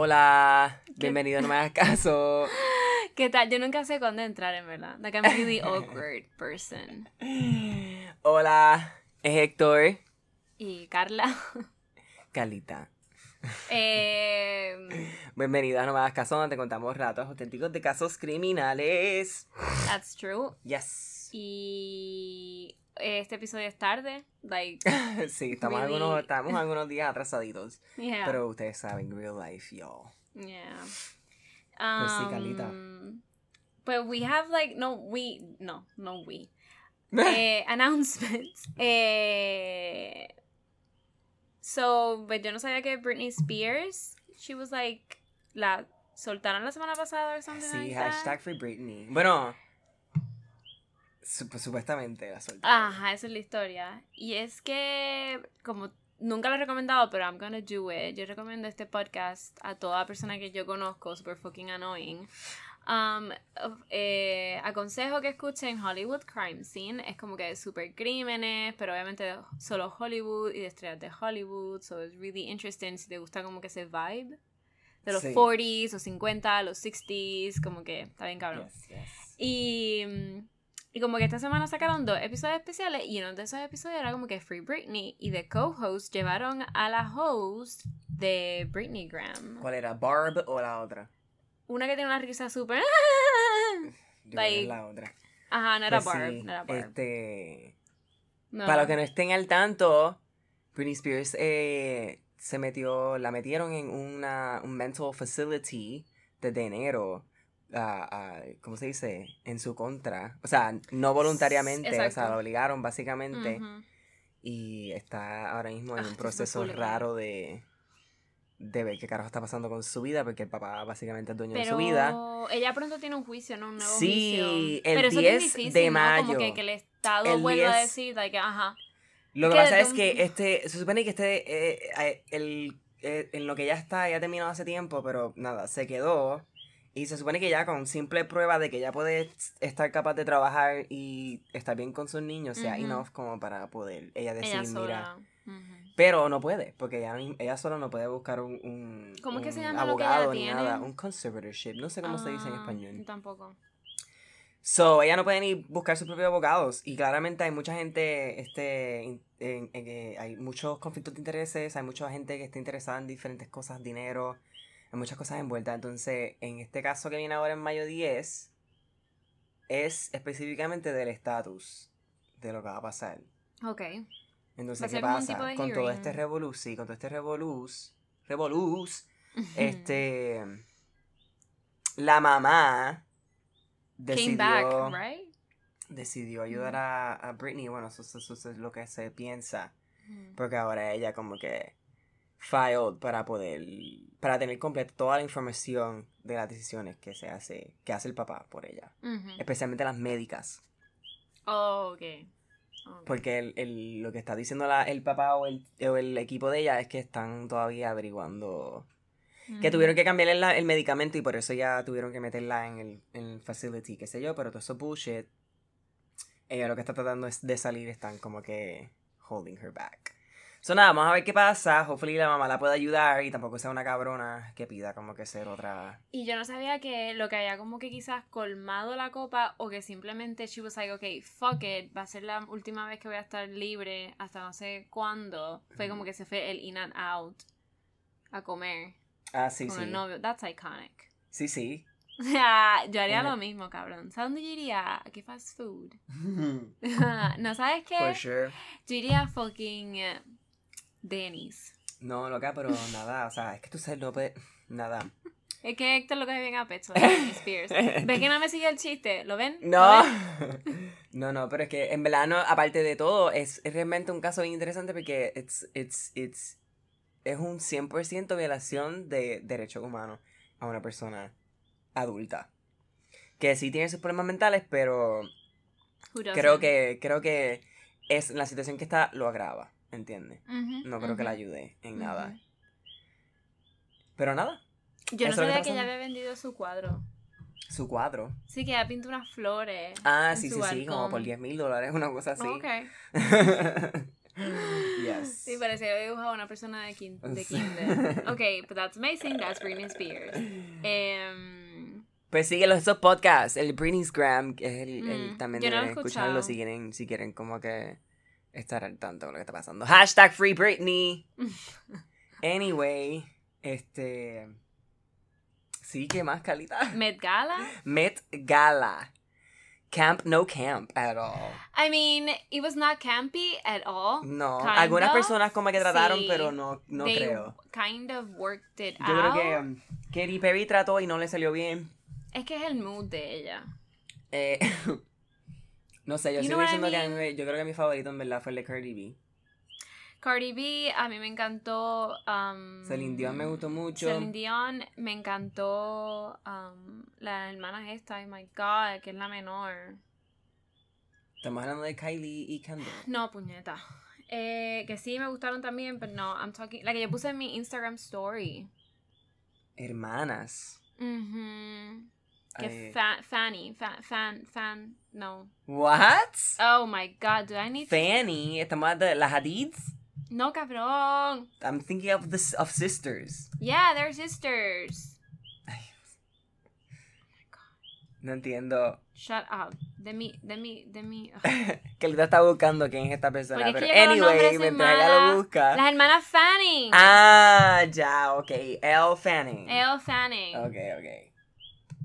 Hola, bienvenido a No me hagas caso. ¿Qué tal? Yo nunca sé cuándo entrar, en verdad. Like, I'm really awkward person. Hola, es Héctor. Y Carla. Carlita. Eh, Bienvenido a No me hagas caso, donde te contamos relatos auténticos de casos criminales. that's true. Yes. Y este episodio es tarde. Like, Sí, estamos, Really? algunos, estamos algunos días atrasaditos. yeah. Pero ustedes saben, real life, y'all. yeah. Pues sí, Carlita. Um, But we have like, no, we, no, no we. eh, announcements. Eh, so, pues yo no sabía que Britney Spears, she was like, la soltaron la semana pasada or something Sí, like that. hashtag Free Britney. Bueno, supuestamente la solté. Ajá, esa es la historia. Y es que, como nunca lo he recomendado, pero I'm gonna do it. Yo recomiendo este podcast a toda persona que yo conozco, super fucking annoying. Um, eh, aconsejo que escuchen Hollywood Crime Scene. Es como que super crímenes, pero obviamente solo Hollywood y de estrellas de Hollywood. So it's really interesting si te gusta como que ese vibe. De los Sí. 40s, los 50, los 60s, como que está bien cabrón. Yes, yes. Y, mm, y como que esta semana sacaron dos episodios especiales y uno de esos episodios era como que Free Britney y de co-host llevaron a la host de Britney Graham. ¿Cuál era? ¿Barb o la otra? Una que tiene una risa súper... Like, la otra. Ajá, no era Pues Barb, sí, no era Barb. Este, No. Para los que no estén al tanto, Britney Spears eh, se metió, la metieron en una, un mental facility desde enero. Ah, ah, ¿Cómo se dice? En su contra. O sea, no voluntariamente, o sea, Exacto. la obligaron básicamente. Ujú. Y está ahora mismo en Ah, un eso proceso full raro de, de ver qué carajo está pasando con su vida, porque el papá básicamente es dueño de Pero su vida. ella pronto tiene un juicio, ¿no? Un nuevo Sí, juicio. el Pero eso 10 es difícil, de ¿no? Como mayo. que, que el Estado El vuelva a 10 decir, like, ajá. Lo que que pasa es un- que este, se supone que este, eh, eh, el, eh, en lo que ya está, ya terminó hace tiempo, pero nada, se quedó. Y se supone que ya con simple prueba de que ya puede estar capaz de trabajar y estar bien con sus niños, sea Ujú. enough como para poder ella decir, Ella mira. Pero no puede, porque ella, ella solo no puede buscar un, un, ¿Cómo es que se un llama lo que ella abogado ni tiene? nada, un conservatorship, no sé cómo se dice en Ah, español. Tampoco. So, ella no puede ni buscar sus propios abogados. Y claramente hay mucha gente, este, en, en que hay muchos conflictos de intereses, hay mucha gente que está interesada en diferentes cosas, dinero, hay muchas cosas envueltas. Entonces, en este caso que viene ahora en mayo 10, es específicamente del estatus de lo que va a pasar. Ok. Entonces, ¿qué pasa? Con todo este revoluz, sí, con todo este revoluz, revoluz, este, la mamá Came decidió back, right? decidió ayudar a, a Britney. Bueno, eso, eso- eso es lo que se piensa. Porque ahora ella como que filed para poder, para tener completa toda la información de las decisiones que se hace, que hace el papá por ella. Especialmente las médicas. Oh, ok. Ok. Porque el, el- lo que está diciendo la- el papá o el, o el equipo de ella es que están todavía averiguando. Que tuvieron que cambiarle la- el medicamento y por eso ya tuvieron que meterla en el, en facility, qué sé yo, pero todo eso bullshit. Ella lo que está tratando es de salir, están como que holding her back. So nada, vamos a ver qué pasa. Hopefully la mamá la pueda ayudar y tampoco sea una cabrona que pida como que ser otra. Y yo no sabía que lo que había como que quizás colmado la copa o que simplemente she was like, ok, fuck it, va a ser la última vez que voy a estar libre hasta no sé cuándo. Fue como que se fue el in and out a comer Ah, sí, con sí. el novio. That's iconic. Sí, sí. O sea, yo haría lo mismo, cabrón. ¿Sabes dónde yo iría? ¿A qué fast food? no, ¿sabes qué? For sure. Yo iría fucking Denny's. No, loca, pero nada, o sea, es que tú sabes, no puedes. Nada. Es que Héctor lo coge bien a pecho, Britney Spears. ¿Ves que no me sigue el chiste? ¿Lo ven? ¿Lo No. ven? No, no, pero es que en verdad, no, aparte de todo, es, es realmente un caso bien interesante porque it's, it's, it's, es un 100% violación de derechos humanos a una persona adulta. Que sí tiene sus problemas mentales, pero creo que, creo que es la situación que está lo agrava, ¿entiendes? Ujú, No creo que la ayude en Ujú. nada. Pero nada, Yo no sabía que ella había vendido su cuadro. su cuadro. Sí, que ella pintó unas flores. Ah, en sí, su sí, sí, como por balcón. 10 mil dólares, una cosa así. Ok. Yes. Sí, parecía que había dibujado a una persona de, kin de kinder. Ok, but that's amazing. That's Britney Spears. Em, Pues síguelos esos podcasts, el Britney's Gram, que es el, el- Mm, también yo no deben escucharlo si quieren, si quieren como que estar al tanto de lo que está pasando. Hashtag Free Britney. Anyway, este sí que más calidad. Met Gala. Met Gala. Camp no camp at all. I mean, it was not campy at all. No, algunas personas como que trataron, sí. pero no, no They creo. kind of worked it Yo creo out. que um, Katy Perry trató y no le salió bien. Es que es el mood de ella. Eh, no sé, yo You sigo I diciendo que a mí yo creo que mi favorito en verdad fue el de Cardi B. Cardi B, a mí me encantó. Um, Celine Dion me gustó mucho. Celine Dion, me encantó. Um, la hermana esta, oh my god, que es la menor. Estamos hablando de Kylie y Kendall. No, puñeta. Eh, que sí me gustaron también, pero no, I'm talking. La que yo puse en mi Instagram story. Hermanas. Mhm. Que Eh, fa- Fanny, fa- fan, fan, no. What? Oh my god, do I need to- Fanny, estamos de las Hadids. No, cabrón. I'm thinking of the s- of sisters. Yeah, they're sisters. No entiendo. Shut up. De mi, de mi, de mi. ugh. que él está buscando quién es esta persona. Porque es Pero que con los anyway, mientras ella lo busca. Las hermanas Fanning. Ah, ya, ok. Elle Fanning. Elle Fanning. Ok, ok.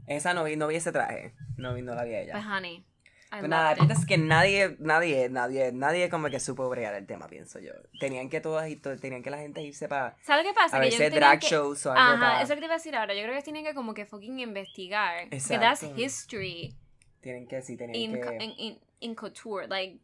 Esa no vi, no vi ese traje. No vi, no la vi a ella. Pues, honey. Pues nada, it. es que nadie, nadie, nadie, nadie como que supo bregar el tema, pienso yo. Tenían que todas y to- tenían que la gente irse para ¿Sabes que pasa? a que tenían drag que- shows o algo Ajá, para- eso que te iba a decir ahora. Yo creo que tienen que como que fucking investigar. Que Exacto. that's history Tienen que, sí, tenían in, que... in, in, in couture. Like,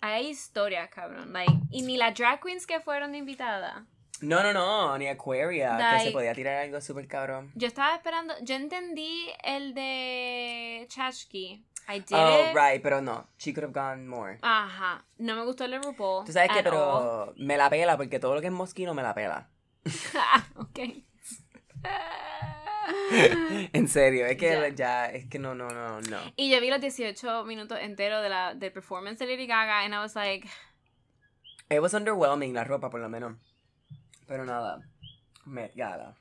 hay historias, cabrón. Like, y ni las drag queens que fueron de invitada. No, no, no, ni Aquaria, que se podía tirar algo súper cabrón. Yo estaba esperando, yo entendí el de Chachki. I did Oh, it. right, pero no. She could have gone more. Ajá. No me gustó el de RuPaul. Tú sabes que, all. pero me la pela, porque todo lo que es mosquino me la pela. ok. en serio, es que Ya. ya, es que no, no, no, no. y yo vi los 18 minutos enteros de la, del performance de Lady Gaga and I was like, It was underwhelming la ropa, por lo menos. Pero nada. Met Gala.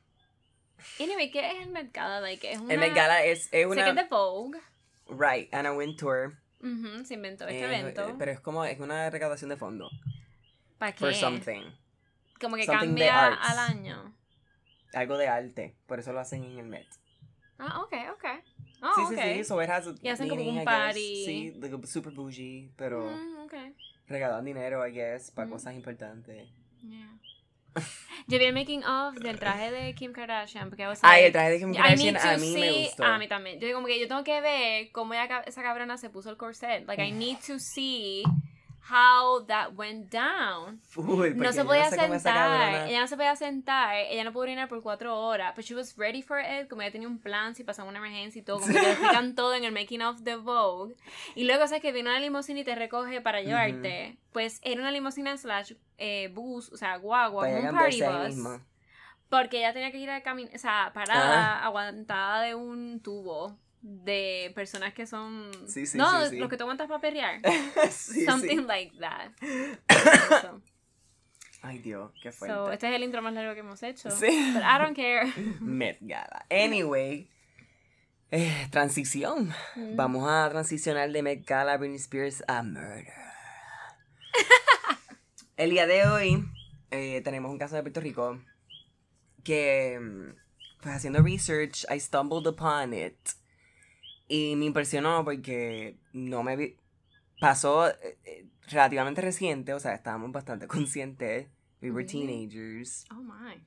anyway, ¿qué es el Met Gala? Like, es una... El Met Gala es, es Sé que es una... de Vogue. Right, Anna Wintour. Ujú, se inventó este Eh, evento. Pero es como, es una recaudación de fondo. ¿Para qué? For something. Como que something cambia al año. Algo de arte. Por eso lo hacen en el Met. Ah, ok, ok. Oh, sí, ok. sí, sí. So it has Y hacen como meaning, un I guess. party. Sí, like, super bougie. Pero Mm, ok. regalan dinero, I guess, para Mm. cosas importantes. Yeah. Yo vi el making of del traje de Kim Kardashian porque I was Ay, el traje de Kim Kardashian a mí me see- gustó. A mí también. Yo como que yo tengo que ver cómo ella, esa cabrona se puso el corset. Like I need to see how that went down. Porque No se podía sé cómo esa sentar. Ella no se podía sentar. Ella no pudo orinar por cuatro horas. But she was ready for it. Como ella tenía un plan si pasaba una emergencia y todo. Como que te explican todo en el making of the Vogue. Y luego, sabes que viene una limusina y te recoge para llevarte. Pues era una limusina slash eh, bus, o sea, guagua, un party bus. mismo. Porque ella tenía que ir a caminar, o sea, parada, Ah. aguantada de un tubo de personas que son... Sí, sí, no, sí, los que tú aguantas para perrear. sí, Something sí. like that. So, Ay, Dios, qué so, fuerte. este es el intro más largo que hemos hecho. Sí. But I don't care. Met Gala. Anyway, eh, transición. Mm. Vamos a transicionar de Met Gala Britney Spears a Murder. El día de hoy eh, tenemos un caso de Puerto Rico que, mm, pues haciendo research, I stumbled upon it y me impresionó porque no me vi. Pasó eh, eh, relativamente reciente, o sea, estábamos bastante conscientes. We were teenagers. Oh my.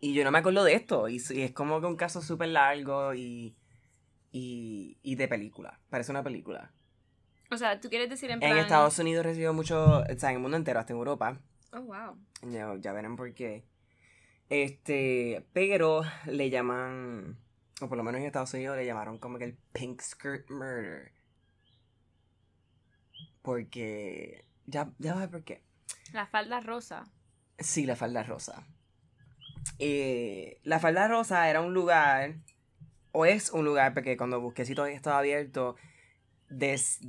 Y yo no me acuerdo de esto. Y, y es como que un caso súper largo y, y, y de película. Parece una película. O sea, tú quieres decir en plan... En Estados Unidos recibió mucho, o sea, en el mundo entero, hasta en Europa. Oh, wow. Ya, ya verán por qué. Este, pero le llaman, o por lo menos en Estados Unidos le llamaron como que el Pink Skirt Murder. Porque, ya, ya va por qué. La falda rosa. Sí, la falda rosa. Eh, la falda rosa era un lugar, o es un lugar, porque cuando busqué si todavía estaba abierto, des,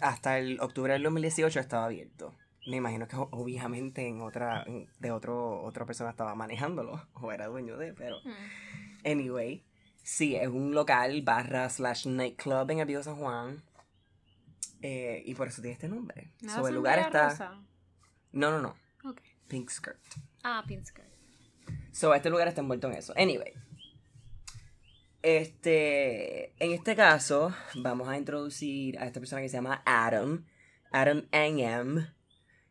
hasta el octubre del 2018 estaba abierto. me imagino que obviamente en otra, de otro, otra persona estaba manejándolo, o era dueño de, pero... Mm. Anyway, sí, es un local barra slash nightclub en el Viejo San Juan. eh, y por eso tiene este nombre. ¿Nada So, el lugar está... rosa? No, no, no. Pink Skirt. Ah, pink skirt. So, este lugar está envuelto en eso. Anyway. Este, en este caso, vamos a introducir a esta persona que se llama Adam. Adam Angam,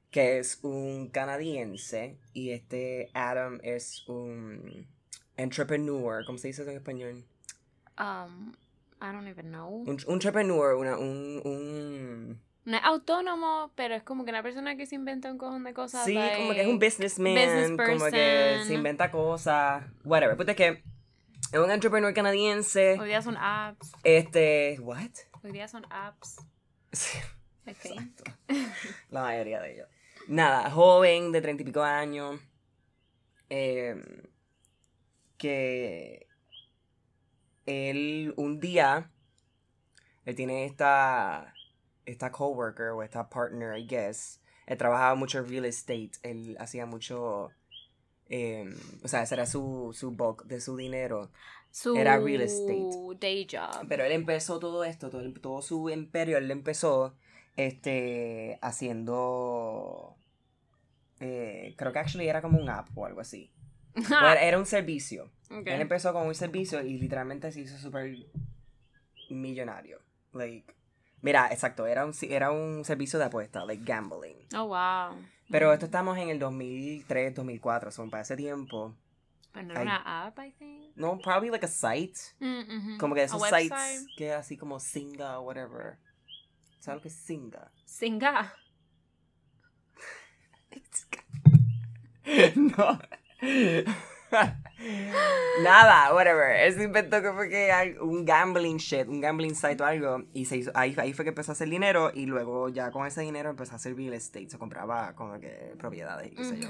que es un canadiense. Y este Adam es un entrepreneur. ¿Cómo se dice eso en español? Um, I don't even know. Un, un entrepreneur, una, un, un... No es autónomo, pero es como que una persona que se inventa un cojón de cosas. Sí, como que es un like- businessman, business como que se inventa cosas, whatever. Es que es un entrepreneur canadiense. Hoy día son apps. Este, what? Hoy día son apps. Sí, exacto. La mayoría de ellos. Nada, joven, de treinta y pico años. eh, que él un día, él tiene esta, esta coworker o esta partner, I guess. Él trabajaba mucho en real estate. Él hacía mucho, eh, o sea, ese era su, su bulk de su dinero. Su Era real estate. day job. Pero él empezó todo esto, todo, todo su imperio, él empezó este, haciendo... eh, creo que actually era como un app o algo así. O era, un servicio. Ok. Él empezó con un servicio y literalmente se hizo súper millonario. Like, mira, exacto, era un, era un servicio de apuesta, like gambling. Oh, wow. Pero Mm. esto estamos en el 2003, 2004, son para ese tiempo. Pero no era una app, I think. No, probably like a site. Mm, ujú. Como que esos website. sites que así como Singa o whatever. ¿Sabes lo que es Singa? Singa. no. Nada, whatever. Él se inventó como que hay un gambling shit, un gambling site o algo. Y se hizo, ahí, ahí fue que empezó a hacer dinero. Y luego ya con ese dinero empezó a hacer real estate. Se compraba como que propiedades y qué sé yo.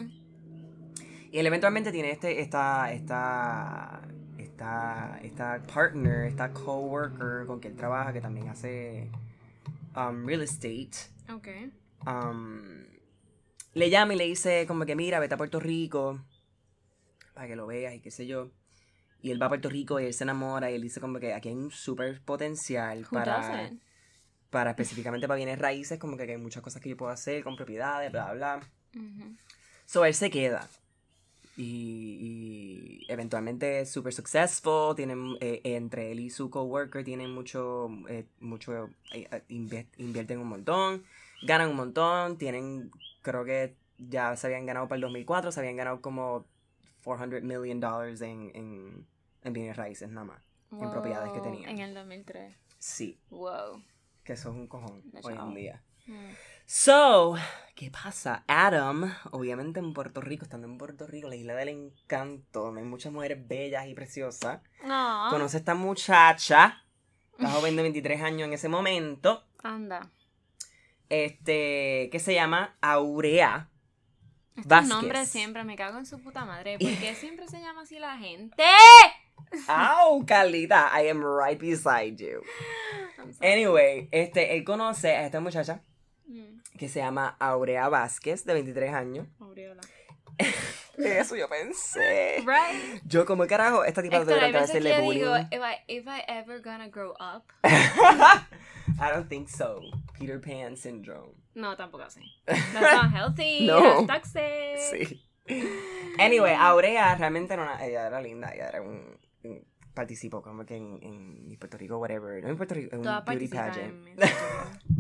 Y él eventualmente tiene este, esta, esta, esta, esta partner, esta coworker con que él trabaja, que también hace um, real estate. Ok. um, le llama y le dice como que mira, vete a Puerto Rico para que lo veas y qué sé yo. Y él va a Puerto Rico y él se enamora y él dice como que aquí hay un súper potencial para, para específicamente para bienes raíces, como que hay muchas cosas que yo puedo hacer con propiedades, bla, bla. Ujú. So él se queda. Y, y eventualmente es súper successful. Tienen, eh, entre él y su coworker tienen mucho, eh, mucho eh, invierten un montón, ganan un montón, tienen, creo que ya se habían ganado para el 2004, se habían ganado como 400 million dollars en, en, en bienes raíces nada más. En propiedades que Wow, tenían. En el 2003. Sí, Wow. que eso es un cojón hoy en día. Mm. So, ¿qué pasa? Adam, obviamente en Puerto Rico, estando en Puerto Rico, la isla del encanto, donde hay muchas mujeres bellas y preciosas, No. conoce a esta muchacha, la joven de 23 años en ese momento, Anda. este, que se llama Aurea Estos nombres siempre me cago en su puta madre. ¿Por qué siempre se llama así la gente? ¡Au, Carlita! I am right beside you. Anyway, este, él conoce a esta muchacha Mm, que se llama Aurea Vázquez, de 23 años. Aureola. Eso yo pensé. Right. Yo, como carajo, esta tipa Héctor, debe hay veces que hacerle yo bullying. digo, if I, if I ever gonna grow up. I don't think so. Peter Pan syndrome. No, tampoco así. That's not healthy. No. That's toxic. Sí. Anyway, Aurea realmente no era, ella era linda, ella era un, un- participó como que en, en Puerto Rico, whatever, no en Puerto Rico, en beauty pageant.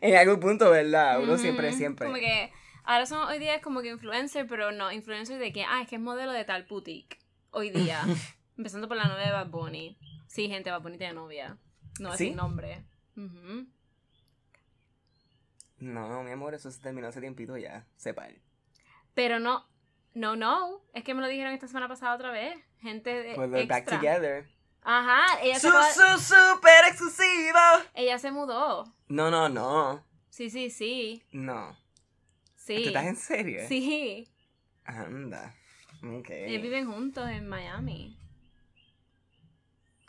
en algún punto, ¿verdad? Uno siempre, siempre. Como que ahora son hoy día es como que influencer, pero no, influencer de que, ah, es que es modelo de tal boutique. Hoy día. Empezando por la novia de Bad Bunny. Sí, gente, Bad Bunny tiene novia. No es ¿Sí? sin nombre. No, no, mi amor, eso se terminó hace tiempito ya, sepa. Pero no, no, no. Es que me lo dijeron esta semana pasada otra vez. Gente de Pues back together. Ajá, ella se, Su, acaba- su, super exclusivo. ella se mudó. No, no, no. Sí, sí, sí. No. Sí. ¿Tú estás en serio? Sí. Anda. Ok. Ellos viven juntos en Miami.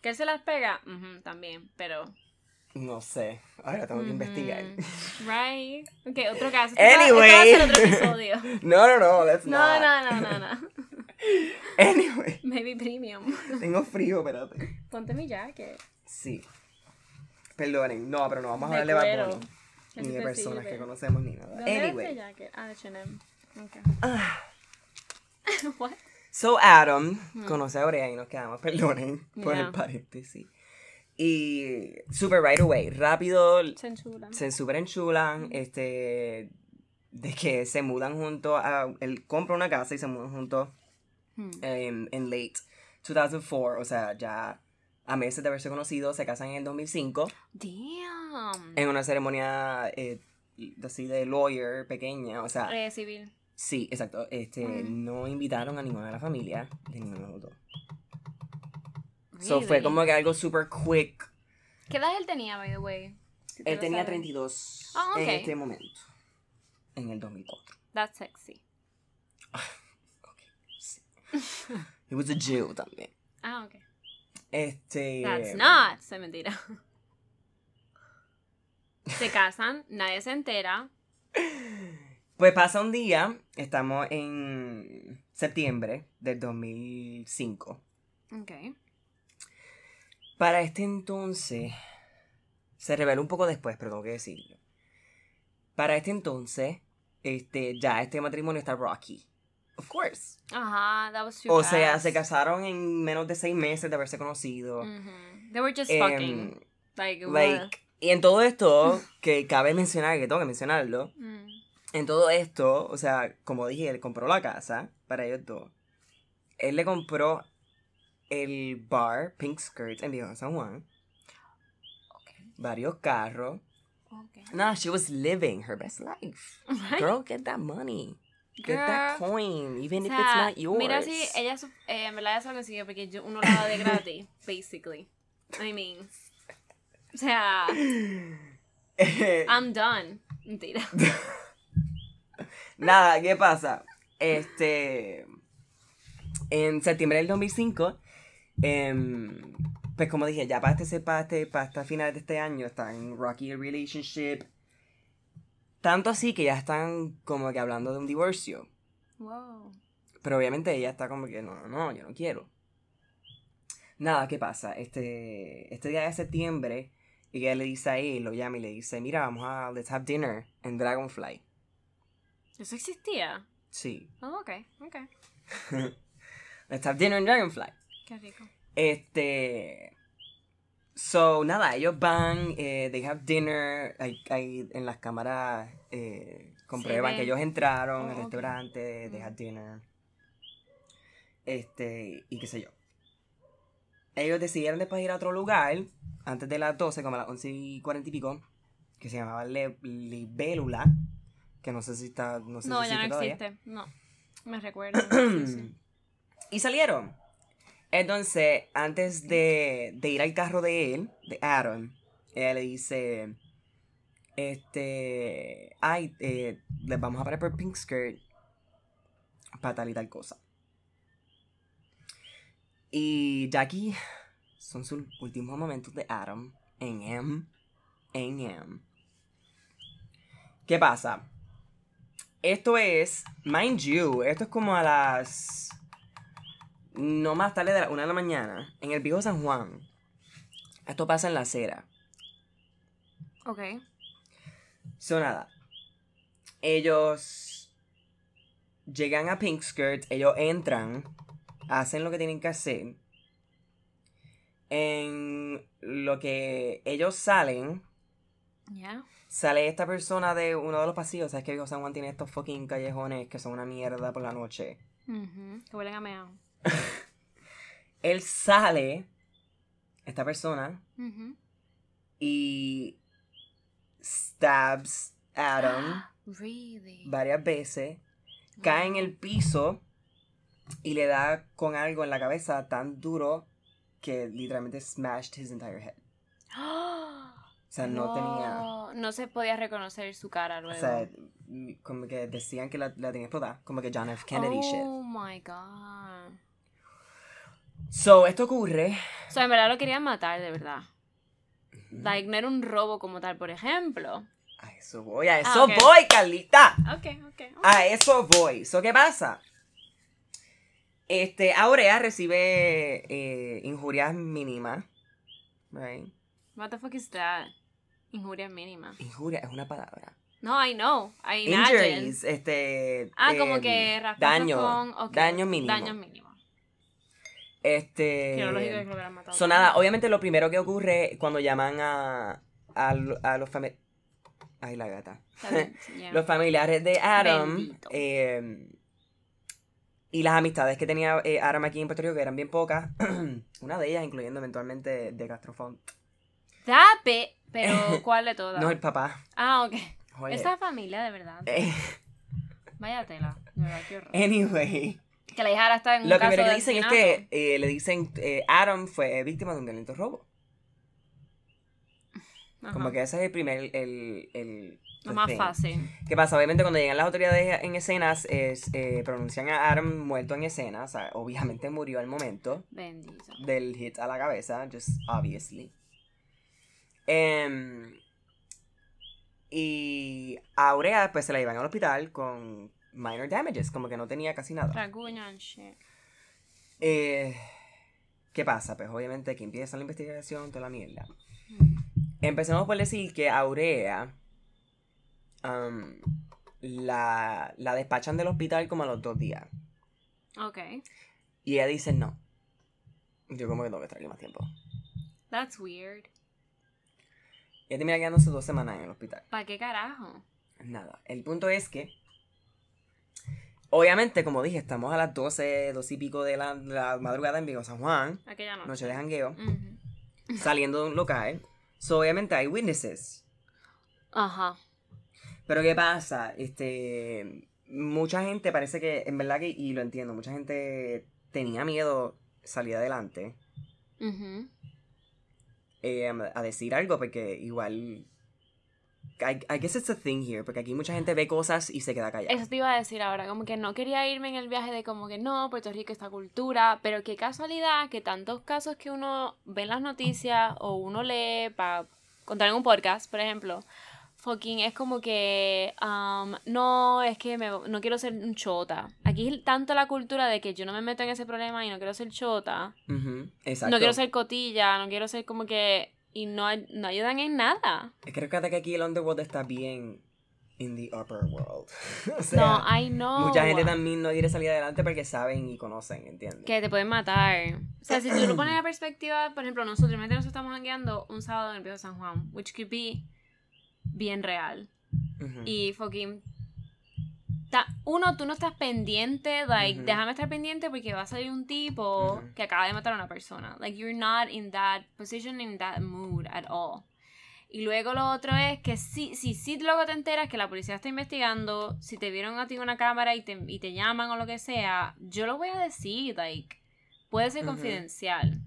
¿Que él se las pega? También, pero No sé. Ahora tengo que investigar. Ujú. Right. Ok, otro caso. Anyway. Esto va a ser otro episodio. No, no, no, let's No, not. no, no, no, no. Anyway, Maybe premium. tengo frío, espérate. Ponte mi jacket. Sí. Perdonen, no, pero no vamos a hablar de Bad Ni de personas sirve. que conocemos ni nada. ¿Dónde era este Anyway. jacket? Ah, de H&M. Ah, What? so Adam conoce a Brea y nos quedamos, perdonen por el paréntesis. Y super right away, rápido, Se enchulan. se super enchulan, este, de que se mudan juntos, a, él compra una casa y se mudan juntos Hmm. en, en late 2004, o sea, ya a meses de haberse conocido, se casan en el 2005, Damn. en una ceremonia eh, así de lawyer pequeña, o sea, Eh, civil. sí, exacto, este, Mm. no invitaron a ninguna de la familia, de ninguno de los dos. So fue como que algo super quick. ¿Qué edad él tenía, by the way? Si Él tenía sabes. 32 Ah, ok. en este momento, en el 2004. That's sexy. He was a Jew también. Ah, ok. Este. That's not. Se mentira. Se casan, nadie se entera. Pues pasa un día, estamos en septiembre del 2005. Ok. Para este entonces, se reveló un poco después, pero tengo que decirlo. Para este entonces, este, ya este matrimonio está rocky. Of course. Ajá, that was too O sea, fast. se casaron en menos de seis meses de haberse conocido. Mhm. They were just Em, fucking. Like, like, y en todo esto, que cabe mencionar, que tengo que mencionarlo, Mm. en todo esto, o sea, como dije, él compró la casa para ellos dos. Él le compró el bar Pink Skirts en Viejo San Juan. Varios carros. Okay. Nah, she was living her best life. Right? Girl, get that money. Get that coin, even O if it's not yours. Mira si ella eh, en verdad eso lo consiguió porque yo, uno la da de gratis, basically. I mean. O sea, I'm done. Mentira. Nada, ¿qué pasa? Este. En septiembre del 2005, em, pues como dije, ya para este, para este, para hasta finales de este año está en Rocky Relationship. Tanto así que ya están como que hablando de un divorcio. Wow. Pero obviamente ella está como que no, no, no, yo no quiero. Nada, ¿qué pasa? Este, este día de septiembre, y ella le dice a él, lo llama y le dice, mira, vamos a, let's have dinner en Dragonfly. ¿Eso existía? Sí. Oh, ok, ok. let's have dinner en Dragonfly. Qué rico. Este. So, nada, ellos van, eh, they have dinner, hay, hay- en las cámaras eh, comprueban que ellos entraron Oh, al restaurante, they Mm. had dinner. Este, y qué sé yo. Ellos decidieron después ir a otro lugar, antes de las 12, como a las 11 y 40 y pico, que se llamaba Le- Libélula, que no sé si está, no sé No, si ya no existe todavía. No. Me recuerdo. Sí, sí. Y salieron. Entonces, antes de, ir al carro de él, de Aaron, ella le dice, este, ay, eh, les vamos a parar por Pink Skirt para tal y tal cosa. Y Jackie son sus últimos momentos de Adam en M. En M. ¿Qué pasa? Esto es, mind you, esto es como a las no más tarde de la una de la mañana, en el viejo San Juan. Esto pasa en la acera. Ok. So nada. Ellos llegan a Pink Skirt, ellos entran, hacen lo que tienen que hacer. En lo que ellos salen, Ya. sale esta persona de uno de los pasillos. Sabes que Viejo San Juan tiene estos fucking callejones que son una mierda por la noche. Que huelen a meao. Él sale, esta persona, y stabs Adam Really? varias veces, cae en el piso y le da con algo en la cabeza tan duro que literalmente smashed his entire head. O sea, no tenía... No, se podía reconocer su cara O luego. sea, mm, como que decían que la, la tenía explotada, como que John F. Kennedy shit. Oh my god. So, esto ocurre. O sea, en verdad lo querían matar, de verdad. Like, no era un robo como tal, por ejemplo. A eso voy, a Ah, eso voy, Carlita. Ok, ok. ok. A eso voy. ¿So qué pasa? Este, Aurea recibe eh, injurias mínimas. Right? What the fuck is that? Injuria mínima. Injuria es una palabra. No, I know. I imagine. Injuries, este. Ah, como em, que daño, con... ok, daño mínimo. Daño mínimo. Este. Que no lógico que lo hubieran matado. So, nada, obviamente lo primero que ocurre cuando llaman a, a, a los familiares. Ay, la gata. Yeah. Los familiares de Adam. Eh, y las amistades que tenía eh, Adam aquí en Puerto Rico, que eran bien pocas. Una de ellas, incluyendo eventualmente de Castrofont. Tape, pero ¿cuál de todas? No, el papá. Ah, ok. Oye. Esa familia, de verdad. Vaya tela. De verdad, qué horror. anyway. Que la hija ahora está en un Lo caso primero que de dicen es que eh, le dicen eh, Adam fue víctima de un delito robo. Ajá. Como que ese es el primer, el, el, Lo the más thing. fácil. ¿Qué pasa? Obviamente cuando llegan las autoridades en escenas, es, eh, pronuncian a Adam muerto en escena, o sea, obviamente murió al momento Bendito. del hit a la cabeza, just obviously. Em, y a Aurea pues se la iban al hospital con minor damages, como que no tenía casi nada. Raguño and shit. Eh, ¿Qué pasa? Pues obviamente que empieza la investigación, toda la mierda. Empecemos por decir que Aurea um, la, la despachan del hospital como a los dos días. Ok. Y ella dice no. Yo como que tengo que estar aquí más tiempo. That's weird. Ella termina quedándose dos semanas en el hospital. ¿Para qué carajo? Nada. El punto es que, obviamente, como dije, estamos a las 12, 12 y pico de la, la madrugada en Vigo San Juan, Aquella noche. noche de jangueo, saliendo de un local. So, obviamente hay witnesses. Ajá. Pero ¿qué pasa? Este, mucha gente parece que, en verdad que, y lo entiendo, mucha gente tenía miedo salir adelante eh, a decir algo porque igual... I, I guess it's a thing here, porque aquí mucha gente ve cosas y se queda callada. Eso te iba a decir ahora, como que no quería irme en el viaje de como que no, Puerto Rico esta cultura, pero qué casualidad que tantos casos que uno ve en las noticias o uno lee para contar en un podcast, por ejemplo, fucking es como que um, no, es que me- no quiero ser un chota. Aquí es tanto la cultura de que yo no me meto en ese problema y no quiero ser chota, Exacto. no quiero ser cotilla, no quiero ser como que... Y no, no ayudan en nada. Creo que aquí el underworld está bien in the upper world. o sea, no, I know. mucha gente también no quiere salir adelante porque saben y conocen, ¿entiendes? Que te pueden matar. O sea, si tú lo pones en perspectiva, por ejemplo, nosotros, imagínate nosotros estamos hangueando un sábado en el Viejo de San Juan, which could be bien real. Y fucking. Ta- uno, tú no estás pendiente, like, déjame estar pendiente porque va a salir un tipo que acaba de matar a una persona. Like, you're not in that position, in that mood at all. Y luego lo otro es que si, si, si luego te enteras que la policía está investigando, si te vieron a ti en una cámara y te, y te llaman o lo que sea, yo lo voy a decir, like, puede ser confidencial.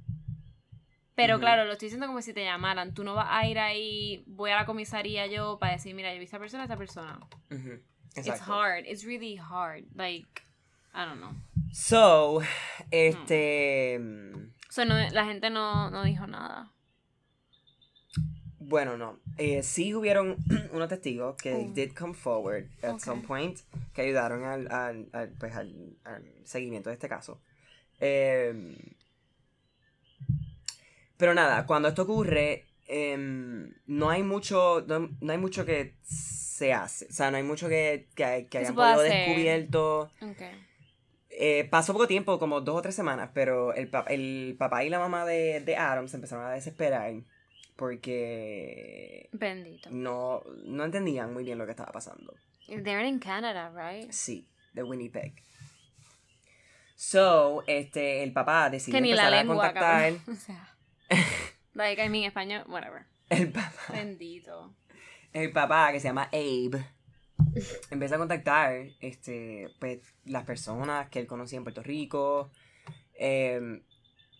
Pero claro, lo estoy diciendo como si te llamaran. Tú no vas a ir ahí, voy a la comisaría yo para decir, mira, yo vi a esta persona, a esta persona. It's Exacto. hard. It's really hard. Like, I don't know. So, este. So, no, la gente no, no dijo nada. Bueno, no. Eh, sí hubieron unos testigos que Oh. did come forward at some point que ayudaron al, al, al, pues, al, al seguimiento de este caso. Eh, pero nada, cuando esto ocurre, em, no hay mucho, no, no hay mucho que se hace. O sea, no hay mucho que, que, hayan podido hacer. descubierto. Okay. Eh, pasó poco tiempo, como dos o tres semanas, pero el, el papá y la mamá de, de Adam se empezaron a desesperar porque Bendito. no, no entendían muy bien lo que estaba pasando. They're in Canada, right? Sí, de Winnipeg. So, este, el papá decidió Que ni la empezar a contactar. cabrón. O sea. Like, I mean, español, whatever. El papá, Bendito. El papá, que se llama Abe, empieza a contactar este, pues, las personas que él conocía en Puerto Rico. em,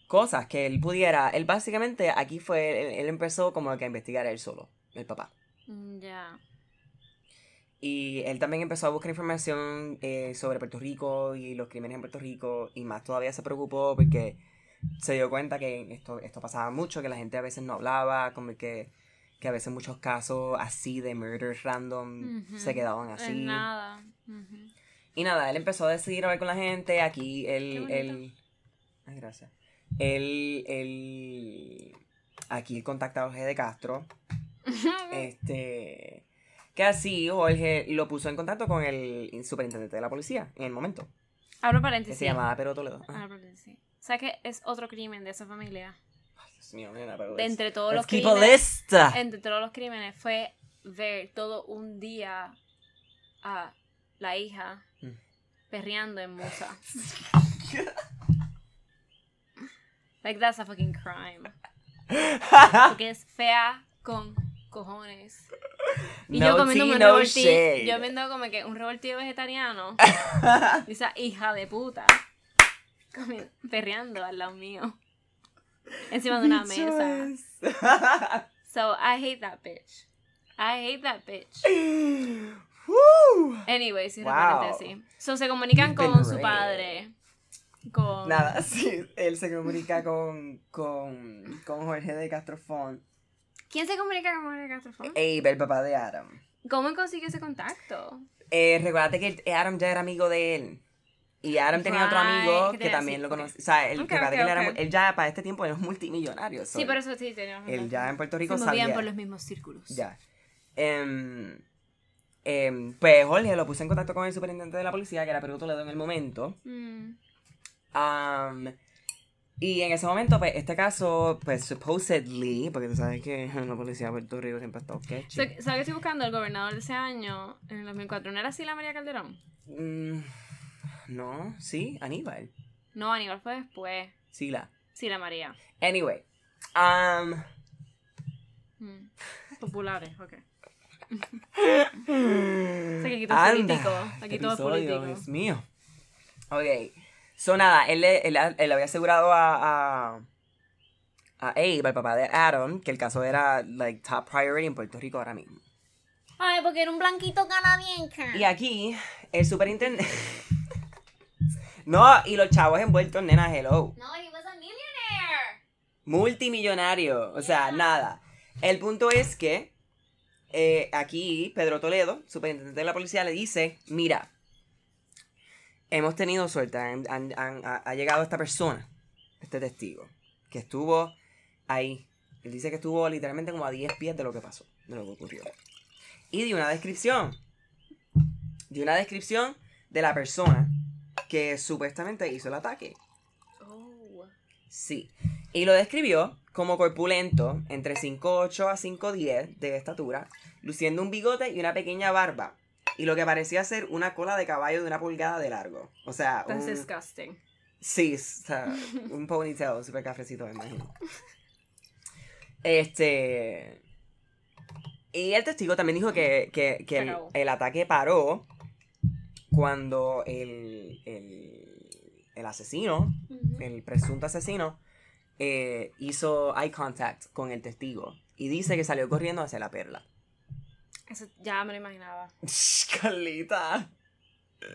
cosas que él pudiera. Él básicamente aquí fue. Él, él empezó como que a investigar él solo, el papá. Mm, Ya. Y él también empezó a buscar información eh, sobre Puerto Rico y los crímenes en Puerto Rico. Y más todavía se preocupó porque se dio cuenta que esto, esto pasaba mucho, que la gente a veces no hablaba, como que, que a veces muchos casos así de murders random se quedaban así. nada. Ujú. Y nada, él empezó a decidir hablar con la gente. Aquí él. él ay, gracias. Él. él aquí él contacta a Jorge de Castro. Este. Que así Jorge lo puso en contacto con el superintendente de la policía en el momento. Abro Que paréntesis. se llamaba Pero Toledo. Abro paréntesis. ¿Sabes qué es otro crimen de esa familia? Dios mío, nena, pero. De entre todos los crímenes. Entre todos los crímenes fue ver todo un día a la hija Mm. perreando en Musa. like that's a fucking crime. Porque es fea con cojones. Y yo No comiéndome tea, un revoltillo. Yo viendo como que un revoltillo vegetariano. y esa hija de puta. perreando al lado mío. Encima de una mesa. So I hate that bitch. I hate that bitch. Woo. Anyway, sí, Wow. sí. So se comunican con su padre. Con. Nada, sí, él se comunica con, con, con Jorge de Castrofón. ¿Quién se comunica con Jorge Castrofón? Abe, el papá de Adam. ¿Cómo consiguió ese contacto? Eh, recuérdate que Adam ya era amigo de él. Y Adam tenía otro amigo que que también lo ok. conoce. O sea, él, Ok, recuérdate ok, que él, era él ya para este tiempo era multimillonario. so Sí, por eso sí, teníamos Él ya en Puerto Rico Se movían sabía. por los mismos círculos. Ya. Em, em, pues Jorge lo puso en contacto con el superintendente de la policía, que era Perú Toledo en el momento. Mm. Am, y en ese momento, pues, este caso, pues, supposedly, porque tú sabes que la policía de Puerto Rico siempre está sketchy. So, ¿Sabes qué estoy buscando? El gobernador de ese año, en el 2004, ¿no era así la María Calderón? Mm, no, sí, Aníbal. No, Aníbal fue después. Sí, la. Sí, la María. Anyway. Um, Mm. Populares, ok. O sea, que aquí todo es político. Aquí todo es político. Dios mío. Ok. So, nada, él, le- él, él había asegurado a, a, a Abe, al papá de Adam, que el caso era, like, top priority en Puerto Rico ahora mismo. Ay, porque era un blanquito canadiense. Y aquí, el superintendente... no, y los chavos envueltos, nena, hello. No, he was a millionaire. Multimillonario. O sea, nada. El punto es que eh, aquí Pedro Toledo, superintendente de la policía, le dice, mira, hemos tenido suerte, han- han- han- ha, ha llegado esta persona, este testigo, que estuvo ahí. Él dice que estuvo literalmente como a 10 pies de lo que pasó, de lo que ocurrió. Y dio una descripción. Dio una descripción de la persona que supuestamente hizo el ataque. Oh. Sí. Y lo describió como corpulento, entre 5'8 a 5'10 de estatura, luciendo un bigote y una pequeña barba. Y lo que parecía ser una cola de caballo de una pulgada de largo. O sea, That's un, disgusting. sí, o sea, un ponytail súper cafecito, me imagino. Este... Y el testigo también dijo que, que- que el, ataque paró cuando el, el, el asesino el presunto asesino eh, hizo eye contact con el testigo y dice que salió corriendo hacia la perla. Eso ya me lo imaginaba. Carlita.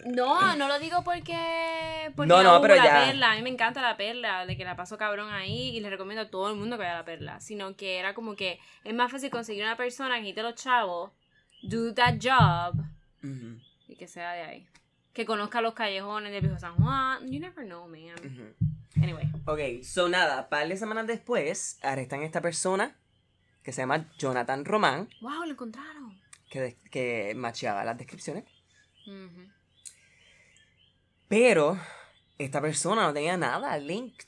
No, no lo digo porque. porque No, no, pero la ya. perla. A mí me encanta la perla, de que la paso cabrón ahí y le recomiendo a todo el mundo que vaya a la perla. Sino que era como que es más fácil conseguir una persona que quite los chavos, do that job Ujú, y que sea de ahí. Que conozca los callejones de Viejo San Juan. You never know, man. Anyway. Ok, so nada, par de semanas después arrestan a esta persona que se llama Jonathan Román, Wow, lo encontraron. que, que macheaba las descripciones. Pero esta persona no tenía nada linked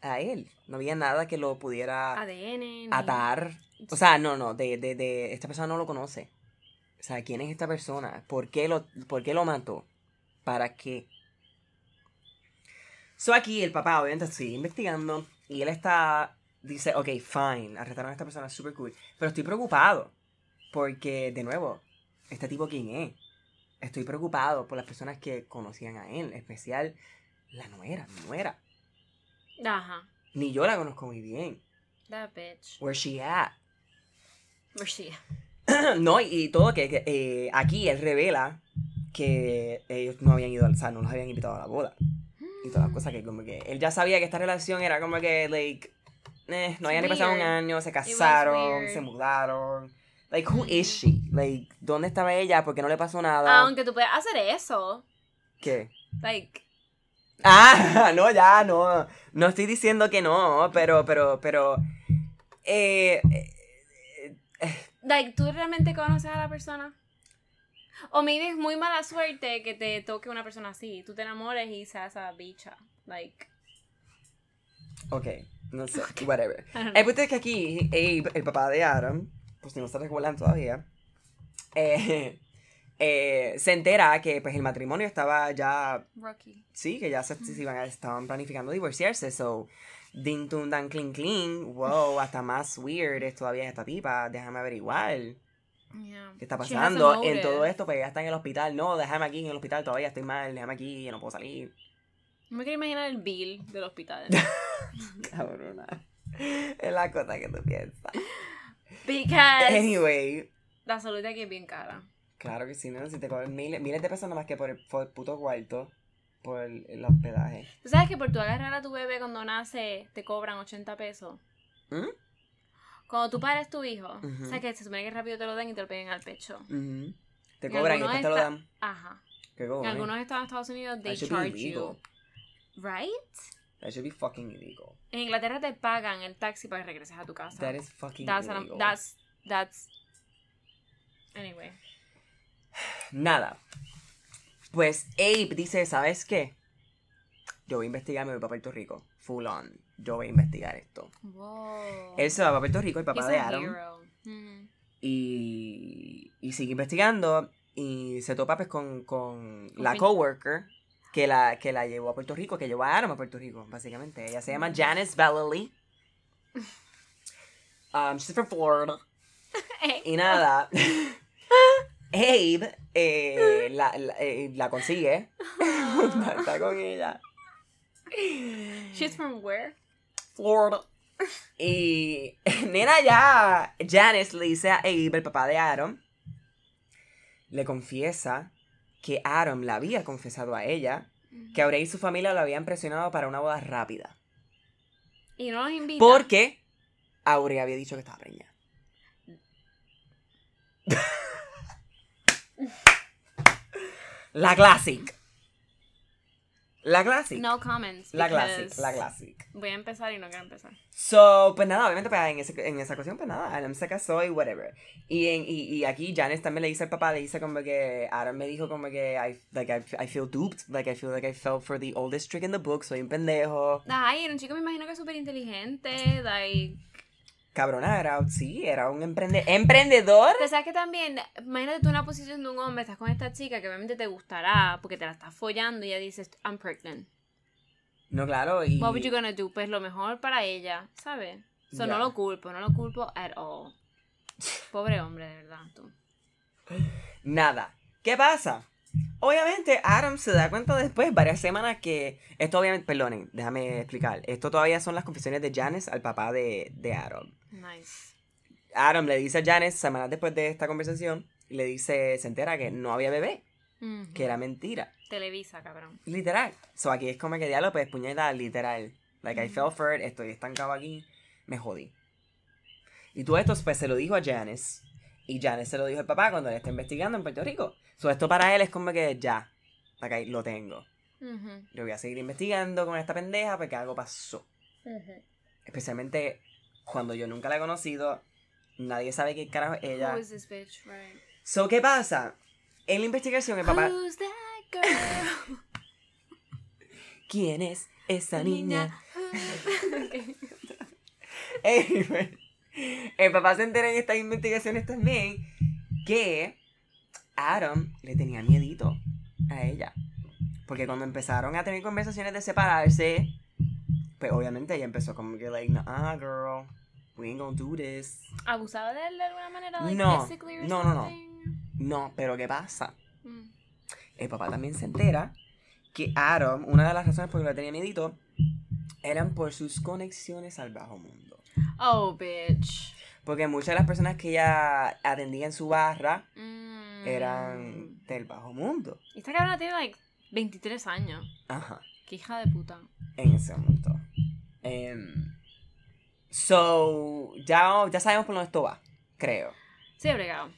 a él. No había nada que lo pudiera ADN. ni- atar. O sea, no, no, de, de, de esta persona no lo conoce. O sea, ¿quién es esta persona? ¿Por qué lo, por qué lo mató? ¿Para qué? So aquí el papá obviamente sigue investigando y él está, dice, ok, fine, arrestaron a esta persona, super cool. Pero estoy preocupado porque, de nuevo, este tipo quién es. Estoy preocupado por las personas que conocían a él, en especial la nuera, mi nuera. Ajá. Ni yo la conozco muy bien. That bitch. Where's she at? Where's she? No, y, y todo que, que, eh, aquí él revela que ellos no habían ido al o sea, no los habían invitado a la boda. y todas las cosas que como que él ya sabía que esta relación era como que, like, eh, no había ni pasado un año, se casaron, se mudaron. Like, who is she? Like, ¿dónde estaba ella? ¿Por qué no le pasó nada? Aunque tú puedes hacer eso. ¿Qué? Like, Ah, no, ya, no. No estoy diciendo que no, pero, pero, pero. Eh, eh, like, ¿tú realmente conoces a la persona? O maybe es muy mala suerte que te toque una persona así. Tú te enamores y seas esa bicha. Like, ok, no sé, whatever. Don't know. El punto es que aquí, Abe, el papá de Adam, pues si no se recuerdan todavía, eh, eh, se entera que pues el matrimonio estaba ya, Rocky. sí, que ya se, se iban a- estaban planificando divorciarse, so, ding, dun, dan, cling, cling, wow, hasta más weird es todavía esta tipa, déjame averiguar. Yeah. ¿Qué está pasando? En todo esto, pues ella está en el hospital. No, déjame aquí en el hospital, todavía estoy mal, déjame aquí, yo no puedo salir. No me quiero imaginar el bill del hospital. Cabrona. Es la cosa que tú piensas. Because Anyway, la salud de aquí es bien cara. claro que sí, ¿no? Si te cobran miles, miles de pesos nada más que por el, por el puto cuarto, por el, el hospedaje. ¿Tú sabes que por tu agarrar a tu bebé cuando nace te cobran 80 pesos? ¿Mm? Cuando tú pares tu hijo, Ujú. ¿sabes que se supone que rápido te lo den y te lo peguen al pecho? Ujú. Te En cobran y después te lo dan. Ajá. ¿Qué En algunos estados de Estados Unidos, they That should be charge you. Right? That should be fucking illegal. En Inglaterra te pagan el taxi para que regreses a tu casa. That is fucking that's, an- illegal. that's, that's... Anyway. Nada. Pues Abe dice, ¿sabes qué? Yo voy a investigar, me voy para Puerto Rico. Full on. Yo voy a investigar esto. Wow. Él se va para Puerto Rico, el papá He's de a Adam. hero. Mhm. Y, y sigue investigando. Y se topa pues con, con la coworker que la, que la llevó a Puerto Rico, que llevó a Adam a Puerto Rico, básicamente. Ella se llama Janice Vallely. Um, she's from Florida. Y nada. Abe eh, la, la, eh, la consigue. Está con ella. She's from where? Florida. Y nena ya, Janice le dice a Abe, el papá de Adam, le confiesa que Adam la había confesado a ella, que Aurea y su familia lo habían presionado para una boda rápida. Y no nos invita. Porque Aurea había dicho que estaba preñada. La classic. La classic. No comments. la classic, la classic. Voy a empezar y no quiero empezar. So, pues nada, obviamente pues, en, ese- en esa ocasión, pues nada, Adam se casó y whatever. Y, en, y, y aquí Janice también le dice al papá, le dice como que Adam me dijo como que I, like, I, I feel duped, like I feel like I fell for the oldest trick in the book, soy un pendejo. Ay, era un chico me imagino que es súper inteligente. Like. Cabrona, era, sí, era un emprende emprendedor. Sabes que también, imagínate tú en una posición de un hombre, estás con esta chica que obviamente te gustará porque te la estás follando y ella dices, I'm pregnant. No, claro, y... What would you gonna do? Pues lo mejor para ella, ¿sabes? So, Ya. no lo culpo, no lo culpo at all. Pobre hombre, de verdad, tú. Nada. ¿Qué pasa? Obviamente Adam se da cuenta después, varias semanas, que esto obviamente, perdonen, déjame explicar, esto todavía son las confesiones de Janice al papá de, de Adam. Nice. Adam le dice a Janice, semanas después de esta conversación, le dice, se entera que no había bebé, que era mentira. Televisa, cabrón. Literal. So aquí es como que diablo, pues puñeta, literal. Like I fell for it, estoy estancado aquí, me jodí. Y todo esto pues se lo dijo a Janice. Y Janice se lo dijo al papá cuando él está investigando en Puerto Rico. So esto para él es como que ya, like, lo tengo. Ujú. Yo voy a seguir investigando con esta pendeja porque algo pasó. Especialmente cuando yo nunca la he conocido, nadie sabe qué carajo es ella. Who is this bitch? Right. So, ¿qué pasa? En la investigación el papá... Who's that girl? ¿Quién es esa niña? Anyway, el papá se entera en estas investigaciones también que Adam le tenía miedito a ella. Porque cuando empezaron a tener conversaciones de separarse, pues obviamente ella empezó como que, like, nah, girl, we ain't gonna do this. ¿Abusaba de él de alguna manera? Like, No, physically or no, no, no. No, pero ¿qué pasa? Mm. El papá también se entera que Adam, una de las razones por las que le tenía miedito, eran por sus conexiones al bajo mundo. Oh, bitch. Porque muchas de las personas que ella atendía en su barra Mm. eran del bajo mundo. Esta cabrona tiene, like, 23 años. Ajá. Qué hija de puta. en ese momento. Em, so, ya, ya sabemos por dónde esto va, creo. Sí, obligado.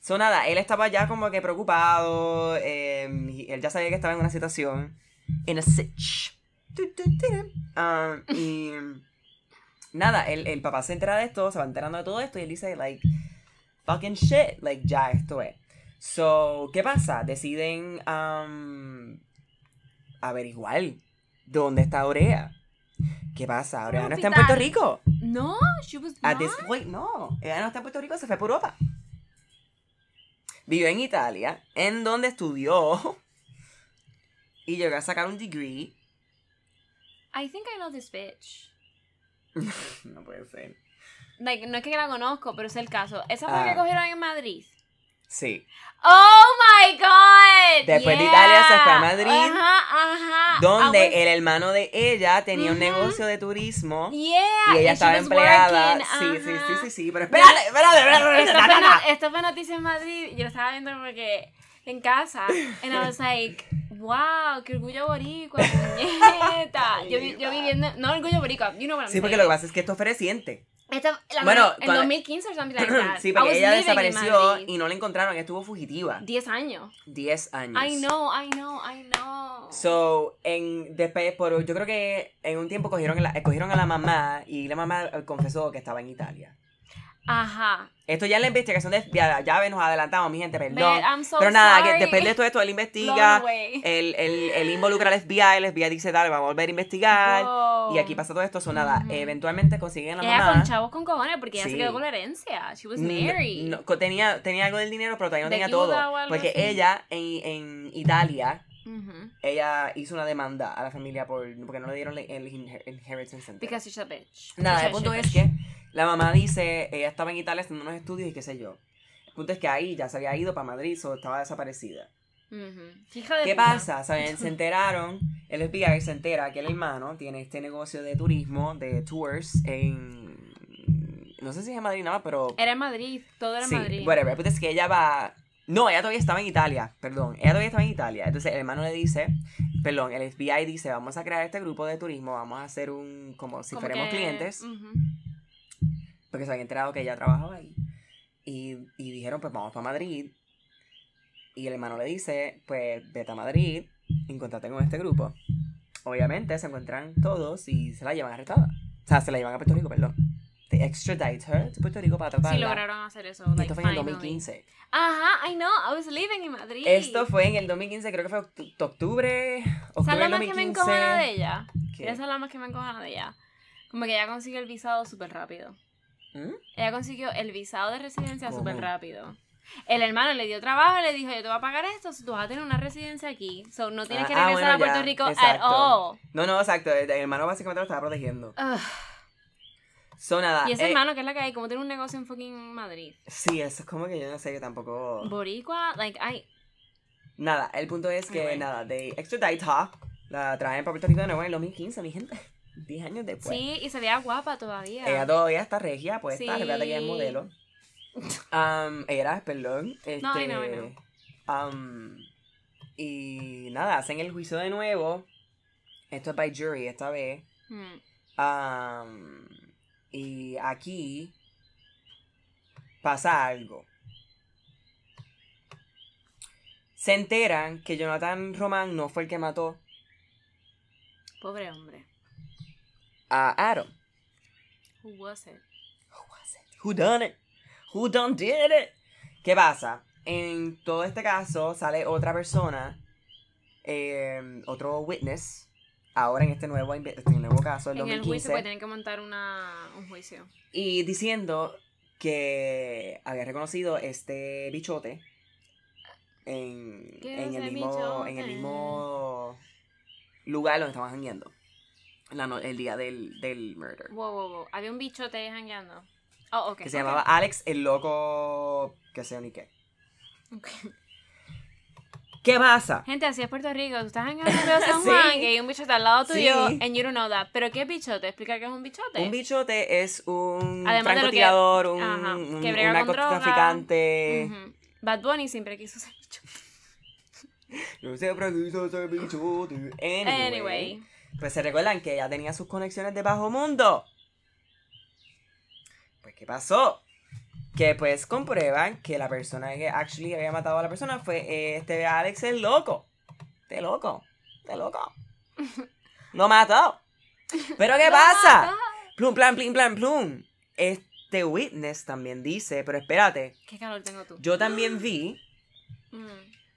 So, nada, él estaba ya como que preocupado. em, él ya sabía que estaba en una situación. En a sitch. Um, y nada, el, el papá se entera de esto, se va enterando de todo esto y él dice, like, fucking shit, like, ya esto es. So, ¿qué pasa? Deciden um, averiguar dónde está Aurea. ¿Qué pasa? Aurea no está en Puerto. Rico. No, she was At not. this point, no. Ella no está en Puerto Rico, se fue por Europa. Vivió en Italia, en donde estudió y llegó a sacar un degree. I think I know this bitch. no puede ser. Like, no es que la conozco, pero es el caso. ¿Esa fue la Ah. que cogieron en Madrid? Sí. ¡Oh, my God! Después de. Italia se fue a Madrid, Ajá, ajá. Donde I was- el hermano de ella tenía un negocio de turismo. Yeah, Y ella and estaba empleada. working, Sí, sí, sí, sí, sí. Pero espérate, espérate, espérate. Esto fue, no- esto fue noticia en Madrid. Yo lo estaba viendo como que en casa. And I was like, wow, qué orgullo boricua, puñeta. Yo, yo viviendo, no orgullo boricua, you know what I'm Sí, porque saying. lo que pasa es que esto fue reciente. Esto, la Bueno, en cuando- 2015 o something like that. Sí, porque ella desapareció y no la encontraron. Ella estuvo fugitiva. 10 años. 10 años. I know, I know, I know. So, en, después, por, yo creo que en un tiempo cogieron, a la, cogieron a la mamá y la mamá eh, confesó que estaba en Italia. Ajá. Esto ya es la investigación de ya, nos adelantamos, mi gente, perdón. I'm so Pero nada, sorry. que después de todo esto, él investiga, él, él, él involucra al FBI, el FBI dice, dale, vamos a volver a investigar. Wow. Y aquí pasa todo esto, so nada, Ujú. eventualmente consiguen la Ella mamá. con chavos con cojones porque ella Sí. se quedó con la herencia. She was No- married. no, co- tenía, tenía algo del dinero, pero todavía no De tenía todo. Porque así. ella, en, en Italia, ella hizo una demanda a la familia por, porque no le dieron el, el inher- inheritance entero. Because she's a bitch. Nada, She's el punto bitch. es que la mamá dice, ella estaba en Italia haciendo unos estudios y qué sé yo. El punto es que ahí ya se había ido para Madrid, o estaba desaparecida. Hija de ¿Qué puta. pasa? ¿Saben? Se enteraron, el FBI se entera que el hermano tiene este negocio de turismo, de tours, en... No sé si es en Madrid nada más, pero... Era en Madrid, todo era en Sí, Madrid. whatever. El punto es que ella va... No, ella todavía estaba en Italia, perdón. Ella todavía estaba en Italia. Entonces el hermano le dice, perdón, el FBI dice, vamos a crear este grupo de turismo, vamos a hacer un... como si Como fuéramos que- clientes. Porque se habían enterado que ella trabajaba ahí. Y, y dijeron, pues vamos para Madrid. Y el hermano le dice, pues vete a Madrid, encontrate con este grupo. Obviamente se encuentran todos y se la llevan arrestada. O sea, se la llevan a Puerto Rico, perdón. They extradite her to Puerto Rico para tratarla. Sí lograron hacer eso. Like, esto fue en el finally. 2015. Ajá, I know, I was living in Madrid. Esto fue en el 2015, creo que fue oct- octubre, ¿Sabes octubre del más que me 2015. encojona de ella? ¿Qué? Esa es la más que me encojona de ella. Como que ella consiguió el visado súper rápido. ¿Mm? Ella consiguió el visado de residencia súper rápido. El hermano le dio trabajo y le dijo, yo te voy a pagar esto, tú vas a tener una residencia aquí. So no tienes Ah, que ah, regresar bueno, a Puerto ya, Rico at all. No, no, exacto. El el hermano básicamente lo estaba protegiendo. Ugh. So, nada. Y ese eh, hermano que es la que hay, como tiene un negocio en fucking Madrid. Sí, eso es como que yo no sé, yo tampoco. Boricua, like, I... Nada, el punto es que, Anyway. nada, de extradite her, la traen para Puerto Rico de nuevo en el 2015, mi gente. 10 años después. Sí, y se veía guapa todavía. Ella todavía está regia, pues Sí. está, recuerda que es modelo. Um, era, perdón. Este, No, I know, I know. um, y nada, hacen el juicio de nuevo. Esto es by jury esta vez. Um, y aquí pasa algo. Se enteran que Jonathan Román no fue el que mató Pobre hombre. A Adam. Who was it? Who was it? Who done it? Who done did it? ¿Qué pasa? En todo este caso sale otra persona, eh, otro witness, ahora en este nuevo, este nuevo caso, el En el 2015, juicio pues tienen que montar una, un juicio. y diciendo que había reconocido este bichote en, ¿Qué en, el mismo, en el bichote? mismo lugar donde estaban jangueando. La no- el día del, del murder. Wow, wow, wow. Había un bichote jangueando. Oh, ok. Que se llamaba Alex el loco, que sé ni qué. Ok. ¿Qué pasa? Gente, así es Puerto Rico. Tú estás en San Sí. Juan y hay un bichote al lado tuyo Sí. and you don't know that. ¿Pero qué bichote? Explica qué es un bichote. Un bichote es un Además que- francotirador, un, ajá, un, que un narcotraficante. Ujú. Bad Bunny siempre quiso ser bichote. No se preciso ser bichote. Anyway, Anyway. Pues se recuerdan que ella tenía sus conexiones de bajo mundo. Pues, ¿qué pasó? Que pues comprueban que la persona que actually había matado a la persona fue este Alex el loco. Este loco. Este loco. Lo mató. Pero ¿qué pasa? Plum, plan, plin, plan, plum. Este witness también dice, pero espérate, ¿Qué calor tengo tú? yo también vi, Mm.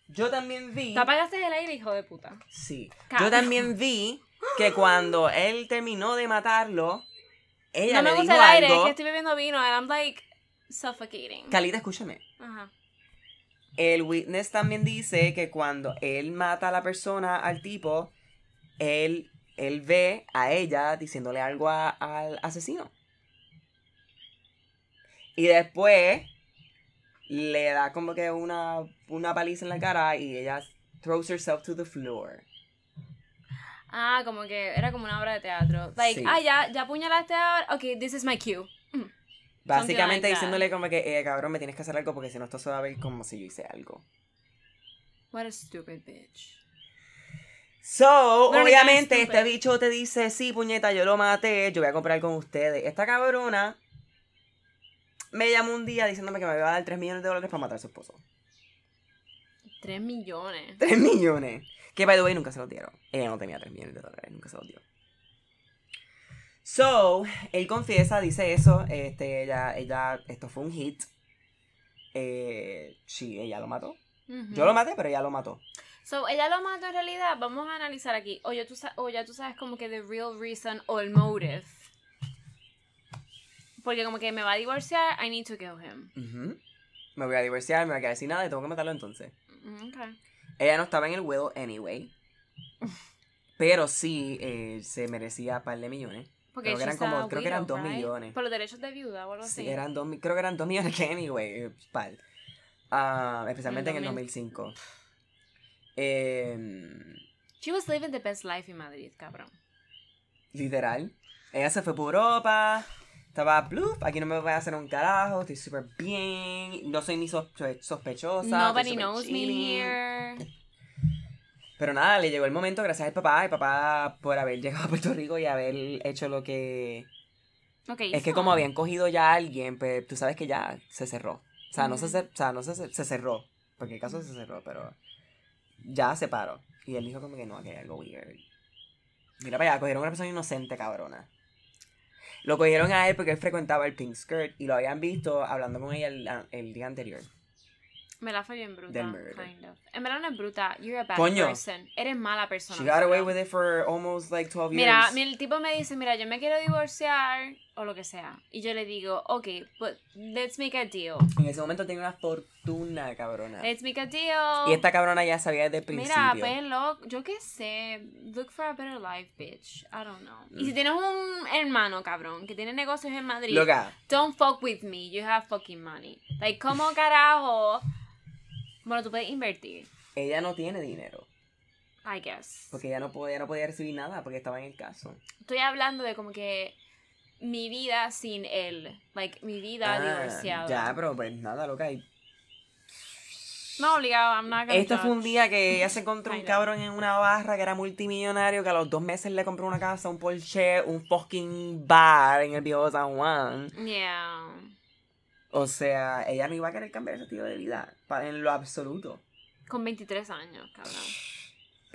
yo también vi, Te apagaste el aire, hijo de puta. sí, yo también vi que cuando él terminó de matarlo, ella no me le gusta dijo el aire, es algo. que estoy bebiendo vino and I'm like suffocating. Calita, escúchame. Ajá. El witness también dice que cuando él mata a la persona, al tipo, él, él ve a ella diciéndole algo a- al asesino. Y después le da como que una, una paliza en la cara y ella throws herself to the floor. Ah, como que era como una obra de teatro. Like, Sí. ah, ya, ya apuñalaste ahora. Ok, this is my cue. Mm. Básicamente like diciéndole como que, eh, cabrón, me tienes que hacer algo porque si no esto se va a ver como si yo hice algo. What a stupid bitch. So, obviamente, este bicho te dice, sí, puñeta, yo lo maté, yo voy a comprar con ustedes. Esta cabrona me llamó un día diciéndome que me iba a dar 3 millones de dólares para matar a su esposo. Tres millones. 3 millones. Que, by the way, nunca se los dieron. Ella no tenía 3 millones de dólares, nunca se los dio. So, él confiesa, dice eso, este, ella, ella, esto fue un hit. Eh, sí, ella lo mató. Ujú. Yo lo maté, pero ella lo mató. So, ella lo mató en realidad. Vamos a analizar aquí. O ya tú, o ya tú sabes como que the real reason o el motive. Porque como que me va a divorciar, I need to kill him. Ujú. Me voy a divorciar, me voy a quedar sin nada y tengo que matarlo entonces. Mm, Okay. Ella no estaba en el will anyway. Pero sí eh, se merecía par de millones. Porque Creo que eran como- creo que eran dos right? millones. Por los derechos de viuda o algo así. Sí, eran dos, creo que eran dos millones que anyway. par. Ah, especialmente en En el 2000. 2005. Em, She was living the best life in Madrid, cabrón. literal. Ella se fue por Europa. Estaba, bluff, aquí no me voy a hacer un carajo. Estoy súper bien. No soy ni sospe- sospechosa. Nobody knows me chilling. here. Pero nada, le llegó el momento gracias al papá. El papá por haber llegado a Puerto Rico y haber hecho lo que... Okay, Es que so- como habían cogido ya a alguien, pues tú sabes que ya se cerró. O sea, no se, cer- o sea, no se, se cerró. Porque el caso se cerró, pero ya se paró. Y él dijo como que no, que hay algo weird. Mira para allá, cogieron a una persona inocente, cabrona. Lo cogieron a él porque él frecuentaba el Pink Skirt y lo habían visto hablando con ella el, el día anterior. Me la fue bien bruta. Kind of. En verdad no es bruta. You're a bad Coño. person. Eres mala persona. She got away with it for almost like 12 years. Mira, mi- el tipo me dice, mira, yo me quiero divorciar o lo que sea. Y yo le digo, ok, but let's make a deal. En ese momento tenía una fortuna, cabrona. Let's make a deal. Y esta cabrona ya sabía desde el principio. Mira, pues look, yo qué sé, look for a better life, bitch. I don't know. Y si tienes un hermano, cabrón, que tiene negocios en Madrid, Loca, don't fuck with me, you have fucking money. Like, ¿cómo carajo? Bueno, tú puedes invertir, ella no tiene dinero. I guess. Porque ella no podía, no podía recibir nada porque estaba en el caso. Estoy hablando de como que mi vida sin él, like, mi vida Ah, divorciada. Ya, pero pues nada, loca. y- No obligado, I'm not gonna Este fue un día que ella se encontró un cabrón en una barra que era multimillonario, que a los dos meses le compró una casa, un Porsche, un fucking bar en el viejo San Juan. Yeah. O sea, ella no iba a querer cambiar ese estilo de vida. En lo absoluto. Con 23 años, cabrón.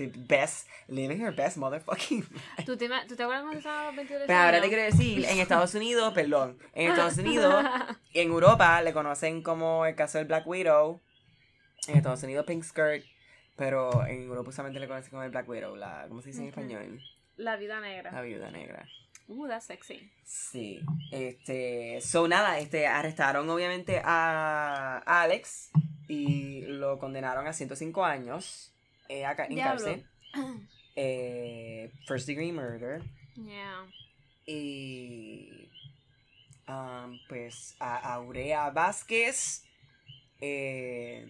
The Best, living her best motherfucking ¿Tú te, ¿Tú te acuerdas cuando los 23 Pero ahora te quiero decir, en Estados Unidos, perdón, en Estados Unidos y en Europa le conocen como el caso del Black Widow. En Estados Unidos Pink Skirt, pero en Europa usualmente le conocen como el Black Widow, la, ¿cómo se dice en español? La vida negra. La viuda negra. Uh, that's sexy. Sí, este, so nada, este, arrestaron obviamente a Alex y lo condenaron a 105 años eh, acá en Diablo. cárcel. Eh, first degree murder. Yeah. Y um, pues a Aurea Vázquez eh,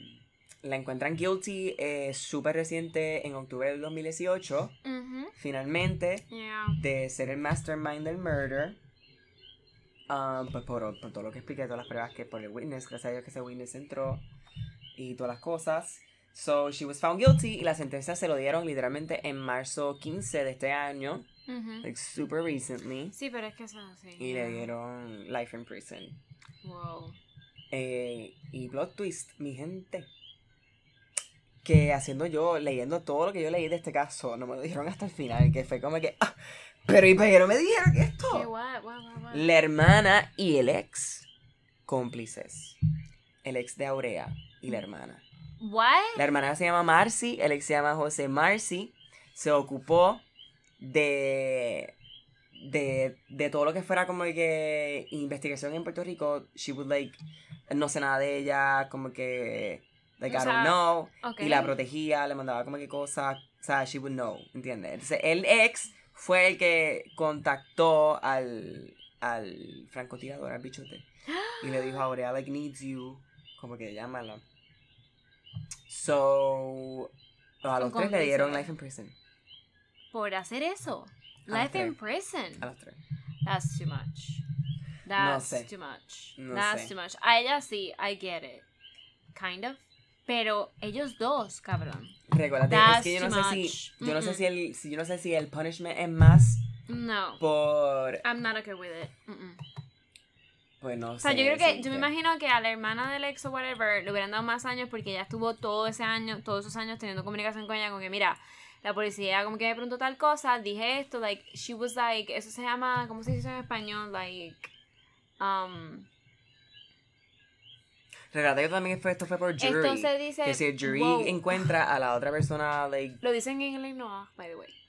la encuentran guilty eh, súper reciente en octubre del 2018, Mhm. finalmente, Yeah. de ser el mastermind del murder. Um, pues por, por todo lo que expliqué, todas las pruebas que por el witness, gracias a Dios que ese witness entró y todas las cosas. So, she was found guilty y la sentencia se lo dieron literalmente en marzo 15 de este año, like super recently, Sí, pero es que eso es así. y le dieron life in prison. Wow. Eh, y plot twist, mi gente. Que haciendo yo, leyendo todo lo que yo leí de este caso, no me lo dijeron hasta el final, que fue como que, ah, pero ¿y no me dijeron ¿Qué esto? guay, guay, guay, guay. La hermana y el ex, cómplices. El ex de Aurea y la hermana. What? La hermana se llama Marcy, el ex se llama José Marcy. Se ocupó de, de, de todo lo que fuera como que investigación en Puerto Rico. She would like, no sé nada de ella, como que, like, O I sea, don't know. Ok. Y la protegía, le mandaba como que cosas, o sea, she would know, ¿entiendes? Entonces, el ex fue el que contactó al, al francotirador, al bichote. Y le dijo Aurea, like, needs you. Como que llámalo. So, a los tres le dieron life in prison. Por hacer eso. A Life in prison. A los tres. That's too much. That's sé. too much. No That's sé. too much. A ella sí, I get it. Kind of. Pero ellos dos, cabrón. Recuérdate, es que yo no sé si, yo no sé si el, si yo no sé si el punishment es más No. por, I'm not okay with it. Mm-mm. Pues no O sea, sé yo creo que, yo me imagino que a la hermana del ex o whatever le hubieran dado más años porque ella estuvo todo ese año, todos esos años teniendo comunicación con ella, con que mira, la policía como que me preguntó tal cosa, dije esto, like, she was like, eso se llama, ¿cómo se dice en español? Like, um, Recuerda que también fue, esto fue por jury. esto se dice, que si el jury wow. encuentra a la otra persona, like, Lo dicen en inglés, no, by the way.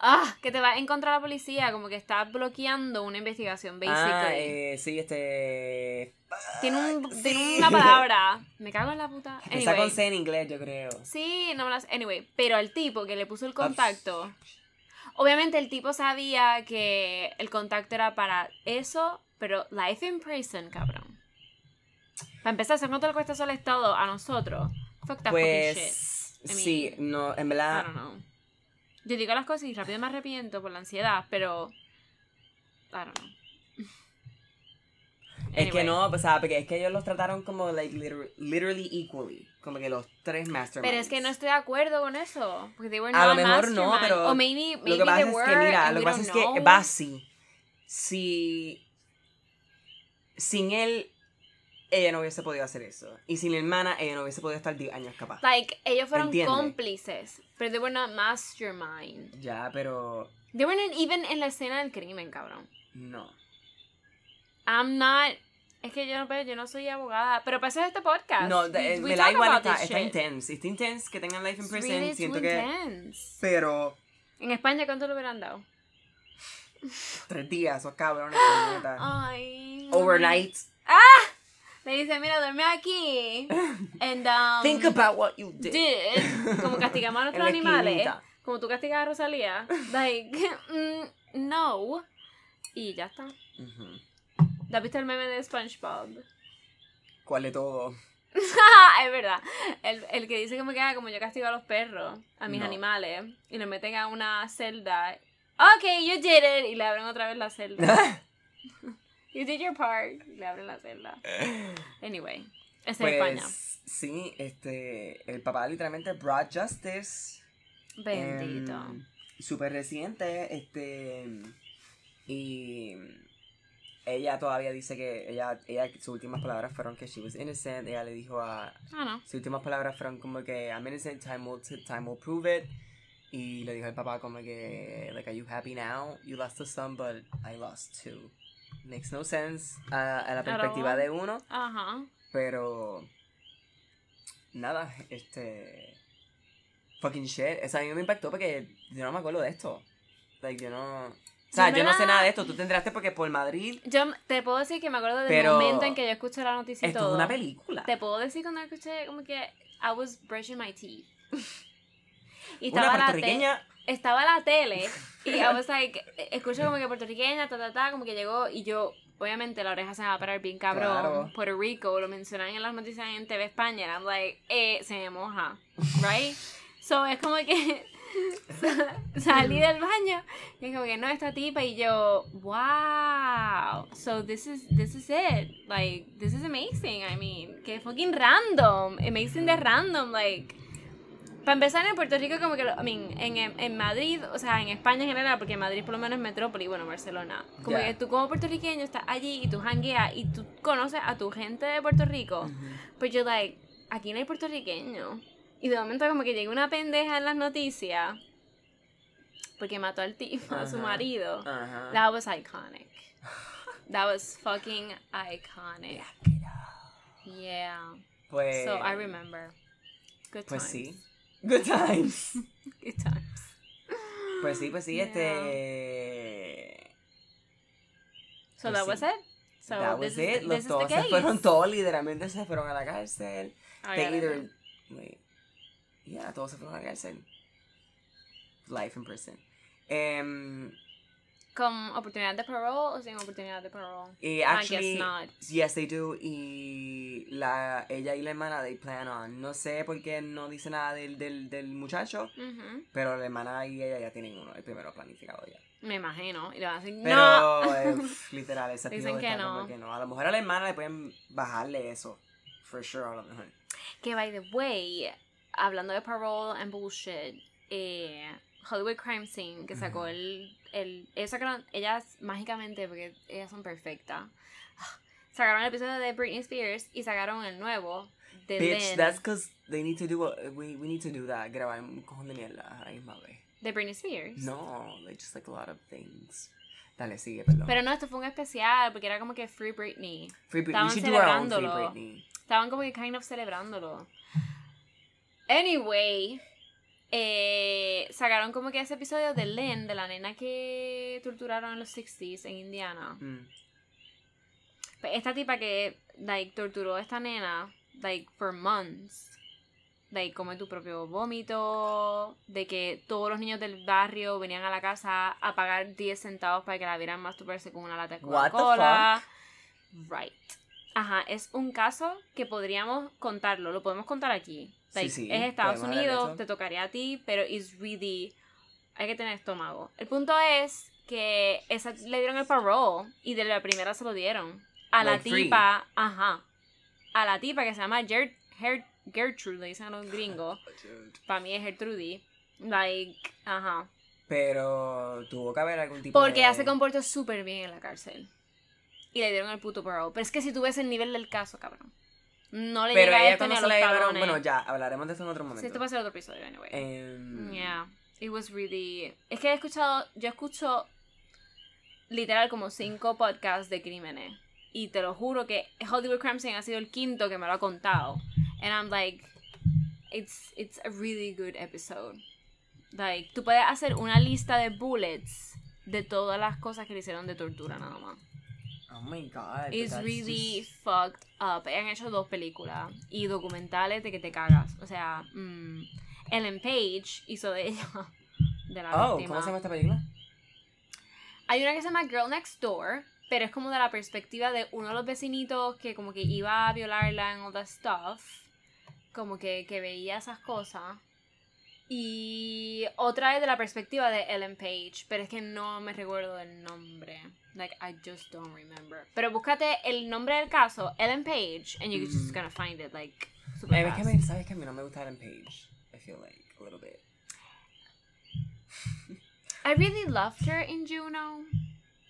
Ah, que te va a encontrar la policía, como que está bloqueando una investigación, basically. ah, eh, sí, este... tiene un, sí. tiene una palabra. Me cago en la puta. Empieza con Anyway. C en inglés, yo creo. Sí, no me las. Anyway, pero al tipo que le puso el contacto. Obviamente el tipo sabía que el contacto era para eso, pero life in prison, cabrón. Para empezar, ¿cuánto le cuesta eso al Estado a nosotros? Fuck that fucking shit. Pues, I mean, sí, no, en I verdad... don't know. Yo digo las cosas y rápido me arrepiento por la ansiedad, pero. I don't know. Es que no, o sea, porque es que ellos los trataron como, like, liter- literally equally. Como que los tres masterminds. Pero es que no estoy de acuerdo con eso. Porque they were A lo not mejor no, pero O maybe, maybe Lo que pasa es que, mira, lo que pasa es que. Basi, si sin él, ella no hubiese podido hacer eso. Y sin la hermana, ella no hubiese podido estar 10 años capaz. Like, ellos fueron cómplices, pero they were not mastermind. Ya, pero They weren't even en la escena del crimen, cabrón. no. I'm not... Es que yo no, pero yo no soy abogada, pero para eso es este podcast. No, de- me da igual, está, está intense. Está intense que tengan life in prison. really siento que. intense. Pero En España, ¿cuánto le hubieran dado? tres días, esos cabrones. Ay. Overnight. Le dice, mira, duerme aquí. And, um, Think about what you did. did. Como castigamos a nuestros animales. Como tú castigas a Rosalía. Like, mm, no. Y ya está. Ujú. ¿Te has visto el meme de SpongeBob? ¿Cuál de todo? es verdad. El, el que dice como que, ah, como yo castigo a los perros, a mis No. animales, y los meten a una celda. Ok, you did it. Y le abren otra vez la celda. You did your part. Le abren la celda. Anyway, es España. Pues sí, este, el papá literalmente brought justice. Bendito. em, Súper reciente, este, y ella todavía dice que ella, ella, sus últimas palabras fueron que she was innocent. Ella le dijo a, Ah, no. sus últimas palabras fueron como que I'm innocent, time will, time will prove it. Y le dijo al papá como que, like, are you happy now? You lost a son, but I lost two. Makes no sense a, a la perspectiva de uno. Ajá. Pero. Nada, este. Fucking shit. O sea, a mí me impactó porque yo no me acuerdo de esto. Like, yo no. O sea, Yo yo no sé la- nada de esto. Tú te enteraste porque por Madrid. Yo te puedo decir que me acuerdo del Pero momento en que yo escuché la noticia y Esto todo. es una película. Te puedo decir cuando escuché como que I was brushing my teeth. Y Una estaba la, te- puertorriqueña. Estaba la tele y I was like, escucho como que puertorriqueña, ta, ta, ta, como que llegó y yo, obviamente la oreja se me va a parar bien cabrón. Claro. Puerto Rico, lo mencionan en las noticias en TV España, and I'm like, eh, se me moja, right? So es como que salí del baño y es como que no, esta tipa y yo, wow, so this is, this is it, like, this is amazing, I mean, que fucking random, amazing de random, like, para empezar en Puerto Rico como que, I mean, en, en Madrid, o sea, en España en general, porque Madrid por lo menos es metrópoli, bueno, Barcelona, como Yeah. que tú como puertorriqueño estás allí y tú hangueas y tú conoces a tu gente de Puerto Rico, pues yo, like, aquí no hay puertorriqueño. Y de momento como que llega una pendeja en las noticias porque mató al tipo, a su marido. Ajá. That was iconic. That was fucking iconic. Yeah. Pues, So I remember. Good pues times. sí. Good times. Good times. Pues sí, pues sí, Yeah. este... So Pues that sí. was it. So that this was it. Los dos se fueron todos, literalmente se fueron a la cárcel. I They got it. either... Wait. Yeah, todos se fueron a la cárcel. Life in prison. Em, ¿Con oportunidad de parole o sin oportunidad de parole? y I actually, guess not. yes, they do. Y la, ella y la hermana, they plan on. No sé por qué no dice nada del, del, del muchacho, Ujú. pero la hermana y ella ya tienen uno, el primero planificado ya. Me imagino. Y le van a decir, Pero, no. eh, literal, ese Dicen que no. que no. A lo mejor a la hermana le pueden bajarle eso. For sure, a lo mejor. Que by the way, hablando de parole and bullshit, eh, Hollywood Crime Scene, que sacó el, el. Ellos sacaron. Ellas mágicamente, porque ellas son perfectas. Sacaron el episodio de Britney Spears y sacaron el nuevo de Bitch, Lynn, that's because they need to do a, we, we need to do that. Grabar un cojón de mierda a la misma vez. de Britney Spears. No, like just like a lot of things. Dale, sigue, perdón. Pero no, esto fue un especial porque era como que Free Britney. Free Britney. estaban We should do our own Free celebrándolo. Britney. Estaban como que kind of celebrándolo. Anyway, eh, sacaron como que ese episodio de Lynn, de la nena que torturaron en los 60s en Indiana. Mm. Pues Esta tipa que, like, torturó a esta nena, like, for months. Like, come tu propio vómito, de que todos los niños del barrio venían a la casa a pagar 10 centavos para que la vieran masturbarse con una lata de Coca-Cola. Right. Ajá, es un caso que podríamos contarlo, lo podemos contar aquí. Sí, Like, sí, es Estados Unidos, te tocaría a ti, pero it's really... Hay que tener estómago. El punto es que esa le dieron el parole y de la primera se lo dieron. A la free. tipa, ajá. A la tipa que se llama Ger- Ger- Gertrude, le dicen a los gringos. Para mí es Gertrude. Like, ajá. Pero tuvo que haber algún tipo Porque de... ella se comportó súper bien en la cárcel. Y le dieron el puto parole. Pero es que si tú ves el nivel del caso, cabrón. No le Pero llega ella esto ni a los talones. Bueno, ya, hablaremos de eso en otro momento. Sí, esto va a ser otro episodio, anyway. Em, Yeah. It was really. Es que he escuchado. Yo escucho literal como cinco podcasts de crímenes. Y te lo juro que Hollywood Crime Scene ha sido el quinto que me lo ha contado. And I'm like. It's, it's a really good episode. Like, tú puedes hacer una lista de bullets de todas las cosas que le hicieron de tortura nada más. Oh my god. It's really just- fucked up. Han hecho dos películas y documentales de que te cagas. O sea, mm, Ellen Page hizo de ella. De la Oh, víctima. ¿cómo se llama esta película? Hay una que se llama Girl Next Door, pero es como de la perspectiva de uno de los vecinitos que como que iba a violarla en all that stuff. Como que, que veía esas cosas. Y otra es de la perspectiva de Ellen Page, pero es que no me recuerdo el nombre. Like, I just don't remember. Pero búscate el nombre del caso, Ellen Page, and you're just Mm. gonna find it, like, super que fast. ¿Sabes que a mí no me gusta Ellen Page? I feel like, a little bit. I really loved her in Juno.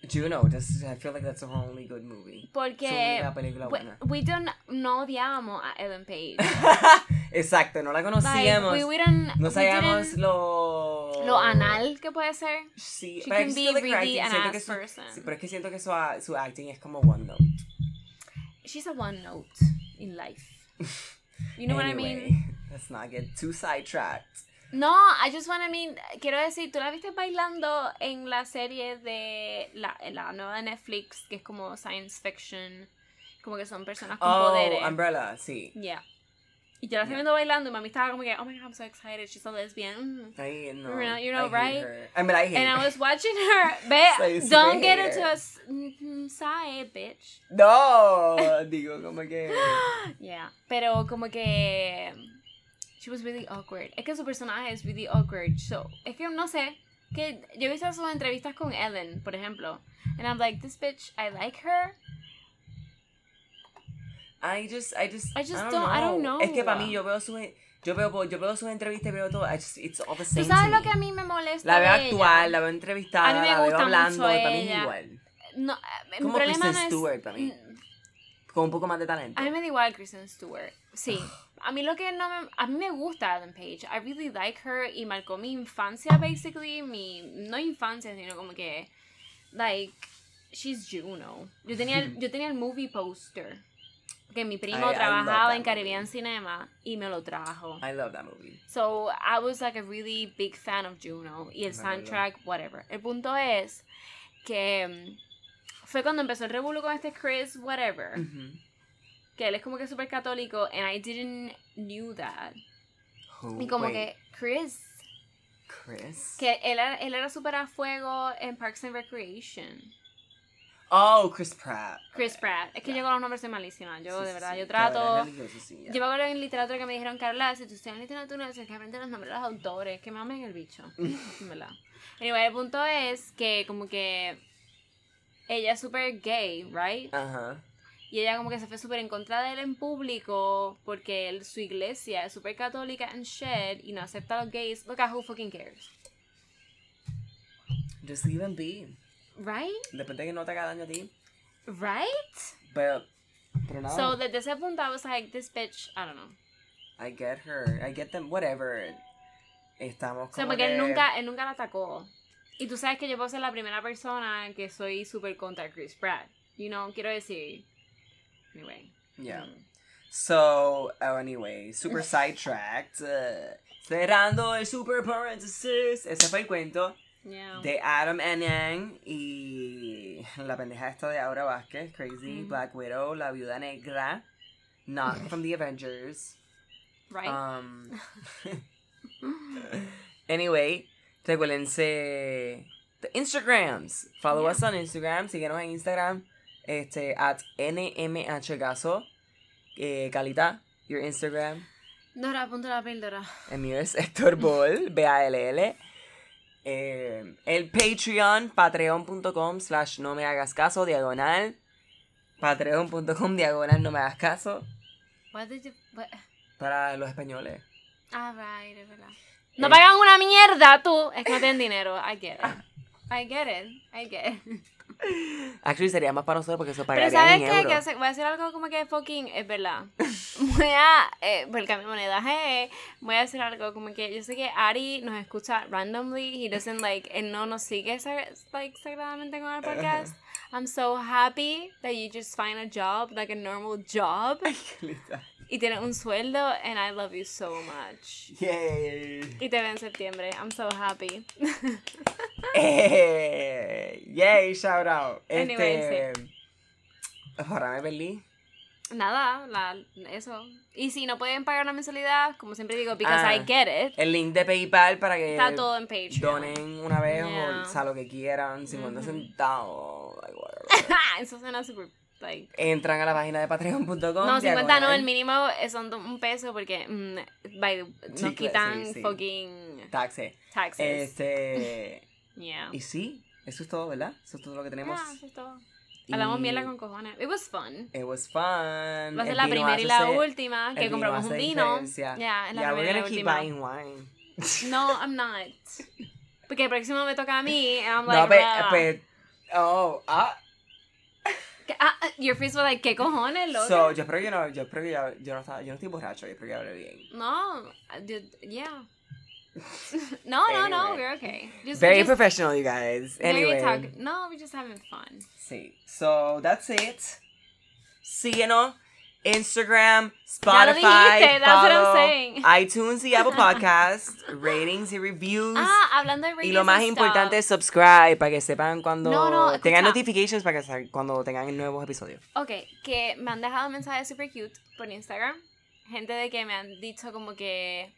Juno, that's, I feel like that's her only good movie. Porque película we, buena. we don't, no odiamos a Ellen Page. Exacto, no la Like, conocíamos. we no sabíamos lo... lo anal que puede ser. Sí, She pero can es be que siento que really an ass su- person. sí, pero es que siento que su, su acting es como one note. She's a one note in life. You know what I mean? Let's not get too sidetracked. No, I just wanna mean, quiero decir, tú la viste bailando en la serie de la, la nueva de Netflix, que es como science fiction, como que son personas con Oh, poderes. Umbrella, sí. Yeah. Y yo la estoy viendo bailando y mami estaba como que, oh my god, I'm so excited, she's a lesbian. Mm. I know. You know- you know, I hate right? her. I mean, I hate And I was watching her, super don't get into a s- mm, side, bitch. No, digo, como que. Yeah, pero como que she was really awkward. Es que su personaje es really awkward. So, es que no sé. Que yo he visto sus entrevistas con Ellen, por ejemplo. And I'm like, this bitch, I like her. I just, I just, I just don't, don't- I don't Es que para know. mí yo veo sus, yo veo, yo veo sus entrevistas y veo todo, I just, it's all the ¿Tú same sabes to lo que a mí me molesta? La veo de ella? actual, la veo entrevistada, A mí me la veo gusta hablando, mucho y para mí es igual. No, Como Kristen no es. Stewart para mí. Con un poco más de talento. A mí me da igual Kristen Stewart. Sí. A mí lo que no me... A mí me gusta Ellen Page. I really like her y marcó mi infancia, basically. Mi... No infancia, sino como que... Like... She's Juno. Yo tenía el, yo tenía el movie poster. Que mi primo I- I love trabajaba that en Caribbean movie. Cinema y me lo trajo. I love that movie. So, I was like a really big fan of Juno y el soundtrack, whatever. El punto es que mm, fue cuando empezó el revuelo con este Chris, whatever, Ujú. Que él es como que súper católico, and I didn't knew that. Who- Y como wait, que Chris, Chris. que él era, él era súper a fuego en Parks and Recreation. Oh, Chris Pratt. Chris Pratt. Es que Ya. yo con los nombres soy malísima. Yo, Sí, de verdad, sí. yo trato... sí. Yo me acuerdo en literatura que me dijeron, Carla, si tú estudias en literatura, tienes que aprender los nombres de los autores, que mamen el bicho. En verdad. Anyway, el punto es que como que ella es súper gay, right? Ajá. Y ella como que se fue súper en contra de él en público porque él- su iglesia es súper católica and shit y no acepta a los gays. Look at who fucking cares. Just leave be. Right? Después de que no te haga daño a ti. Right? Pero, pero nada. So desde ese punto I was like, this bitch, I don't know. I get her. I get them. Whatever. Estamos O sea, como porque él nunca, él nunca la atacó. Y tú sabes que yo puedo ser la primera persona que soy súper contra Chris Pratt. You know, quiero decir. Anyway. Yeah. Mm. So, oh, anyway, super sidetracked. uh, cerrando el super parenthesis. Ese fue el cuento Yeah. de Adam and Yang y la pendeja esta de Aura Vázquez, Crazy, Mm. Black Widow, la viuda negra, not from the Avengers. right? Um, anyway, recuérdense the Instagrams. Follow Yeah. us on Instagram. Síguenos en Instagram. Este, at NMHGaso. Eh, Calita, your Instagram. Dora, punto la píldora. El mío es Héctor Ball, B-A-L-L. Eh, el Patreon, patreon.com slash no me hagas caso, diagonal. Patreon.com, diagonal, no me hagas caso. What did you, what? Para los españoles. Ah, right, es verdad. No pagan una mierda tú. Es que no tienen dinero. I get it. I get it. I get it. Actually, sería más para nosotros porque eso Pero pagaría ¿sabes en qué? Que voy a hacer algo como que fucking... Es verdad. Voy a... Eh, por el cambio de moneda, eh, Voy a hacer algo como que... Yo sé que Ari nos escucha randomly. He doesn't like... Él no nos sigue like, sagradamente con el podcast. I'm so happy that you just find a job, like a normal job. y tienes un sueldo. And I love you so much. Yay. Y te veo en septiembre. I'm so happy. Eh, yay, shout out. Anyway, Este. Ahora me perdí. Nada, la, eso. Y si no pueden pagar la mensualidad, como siempre digo, because Ah. I get it. El link de PayPal para que Está todo en Patreon. donen una vez Yeah. o, o sea, lo que quieran, 50 Ujú. centavos, like. Eso suena super, like... Entran a la página de patreon.com. No, 50 no, el mínimo es son un peso porque mm, by the- nos quitan sí, sí. fucking Taxe. taxes. Este. yeah. Y sí, eso es todo, ¿verdad? Eso es todo lo que tenemos. Yeah, eso es todo. Hablamos mierda con cojones. It was fun. It was fun. Va a ser la primera y la hace- última que compramos un vino. diferencia. Yeah, es la Yeah, primera we're y la última. buying wine. No, I'm not. Porque el próximo me toca a mí and I'm no, like, pero, "Bruh". pero, oh, ah, ah, ah, your face was like, ¿qué cojones, loco? so, yo espero que no, yo espero que ya, yo no estaba, yo no estoy borracho, yo espero que hable bien. No, did- yeah. no, no, no, we're okay. Just, Very just professional, you guys. Anyway. talk- No, we're just having fun. Sí. So, that's it. Síguenos. Instagram, Ya lo Spotify, dijiste, that's what I'm follow, saying. iTunes y Apple Podcasts, ratings y reviews. Ah, hablando de y ratings lo más importante es subscribe para que sepan cuando No, no, tengan notifications para que cuando tengan nuevos episodios. Ok, que me han dejado mensajes super cute por Instagram. Gente de que me han dicho como que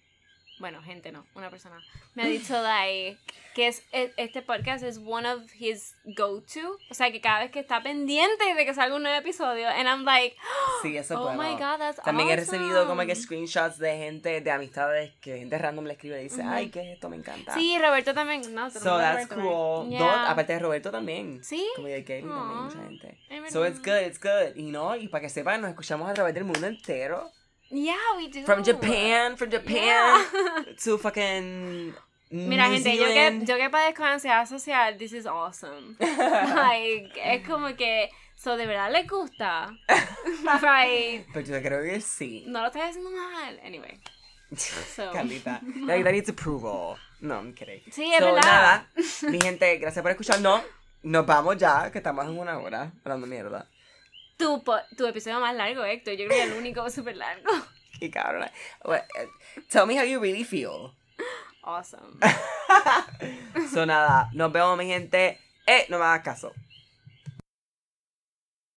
bueno, gente no, una persona, me ha dicho like, que es, e- este podcast es one of his go-to. O sea, que cada vez que está pendiente de que salga un nuevo episodio, and I'm like, Sí, eso es oh bueno. my god, that's También he recibido como que awesome. screenshots de gente, de amistades, que gente random le escribe y dice, ay, ¿qué es esto? Me encanta. Sí, Roberto también, no, So that's Roberto, cool. Yeah. aparte de Roberto también. Sí. Como de Kevin también, mucha gente. So it's good, it's good. Y no, y para que sepan, nos escuchamos a través del mundo entero. Yeah, we do. From Japan, from Japan Yeah. to fucking Mira, New gente, yo que, yo que padezco de ansiedad social, this is awesome. like, es como que, so, ¿de verdad les gusta? right. Pero yo creo que sí. No lo estás haciendo mal. Anyway. So. Carlita. Carlita needs approval. No, I'm kidding. Sí, es So, verdad. nada, mi gente, gracias por escucharnos. Nos vamos ya, que estamos en una hora hablando mierda. Tu, tu episodio más largo, Héctor. Yo creo que el único súper largo. Qué cabrón. Well, eh, Tell me how you really feel. Awesome. So nada, nos vemos mi gente. Eh, no me hagas caso.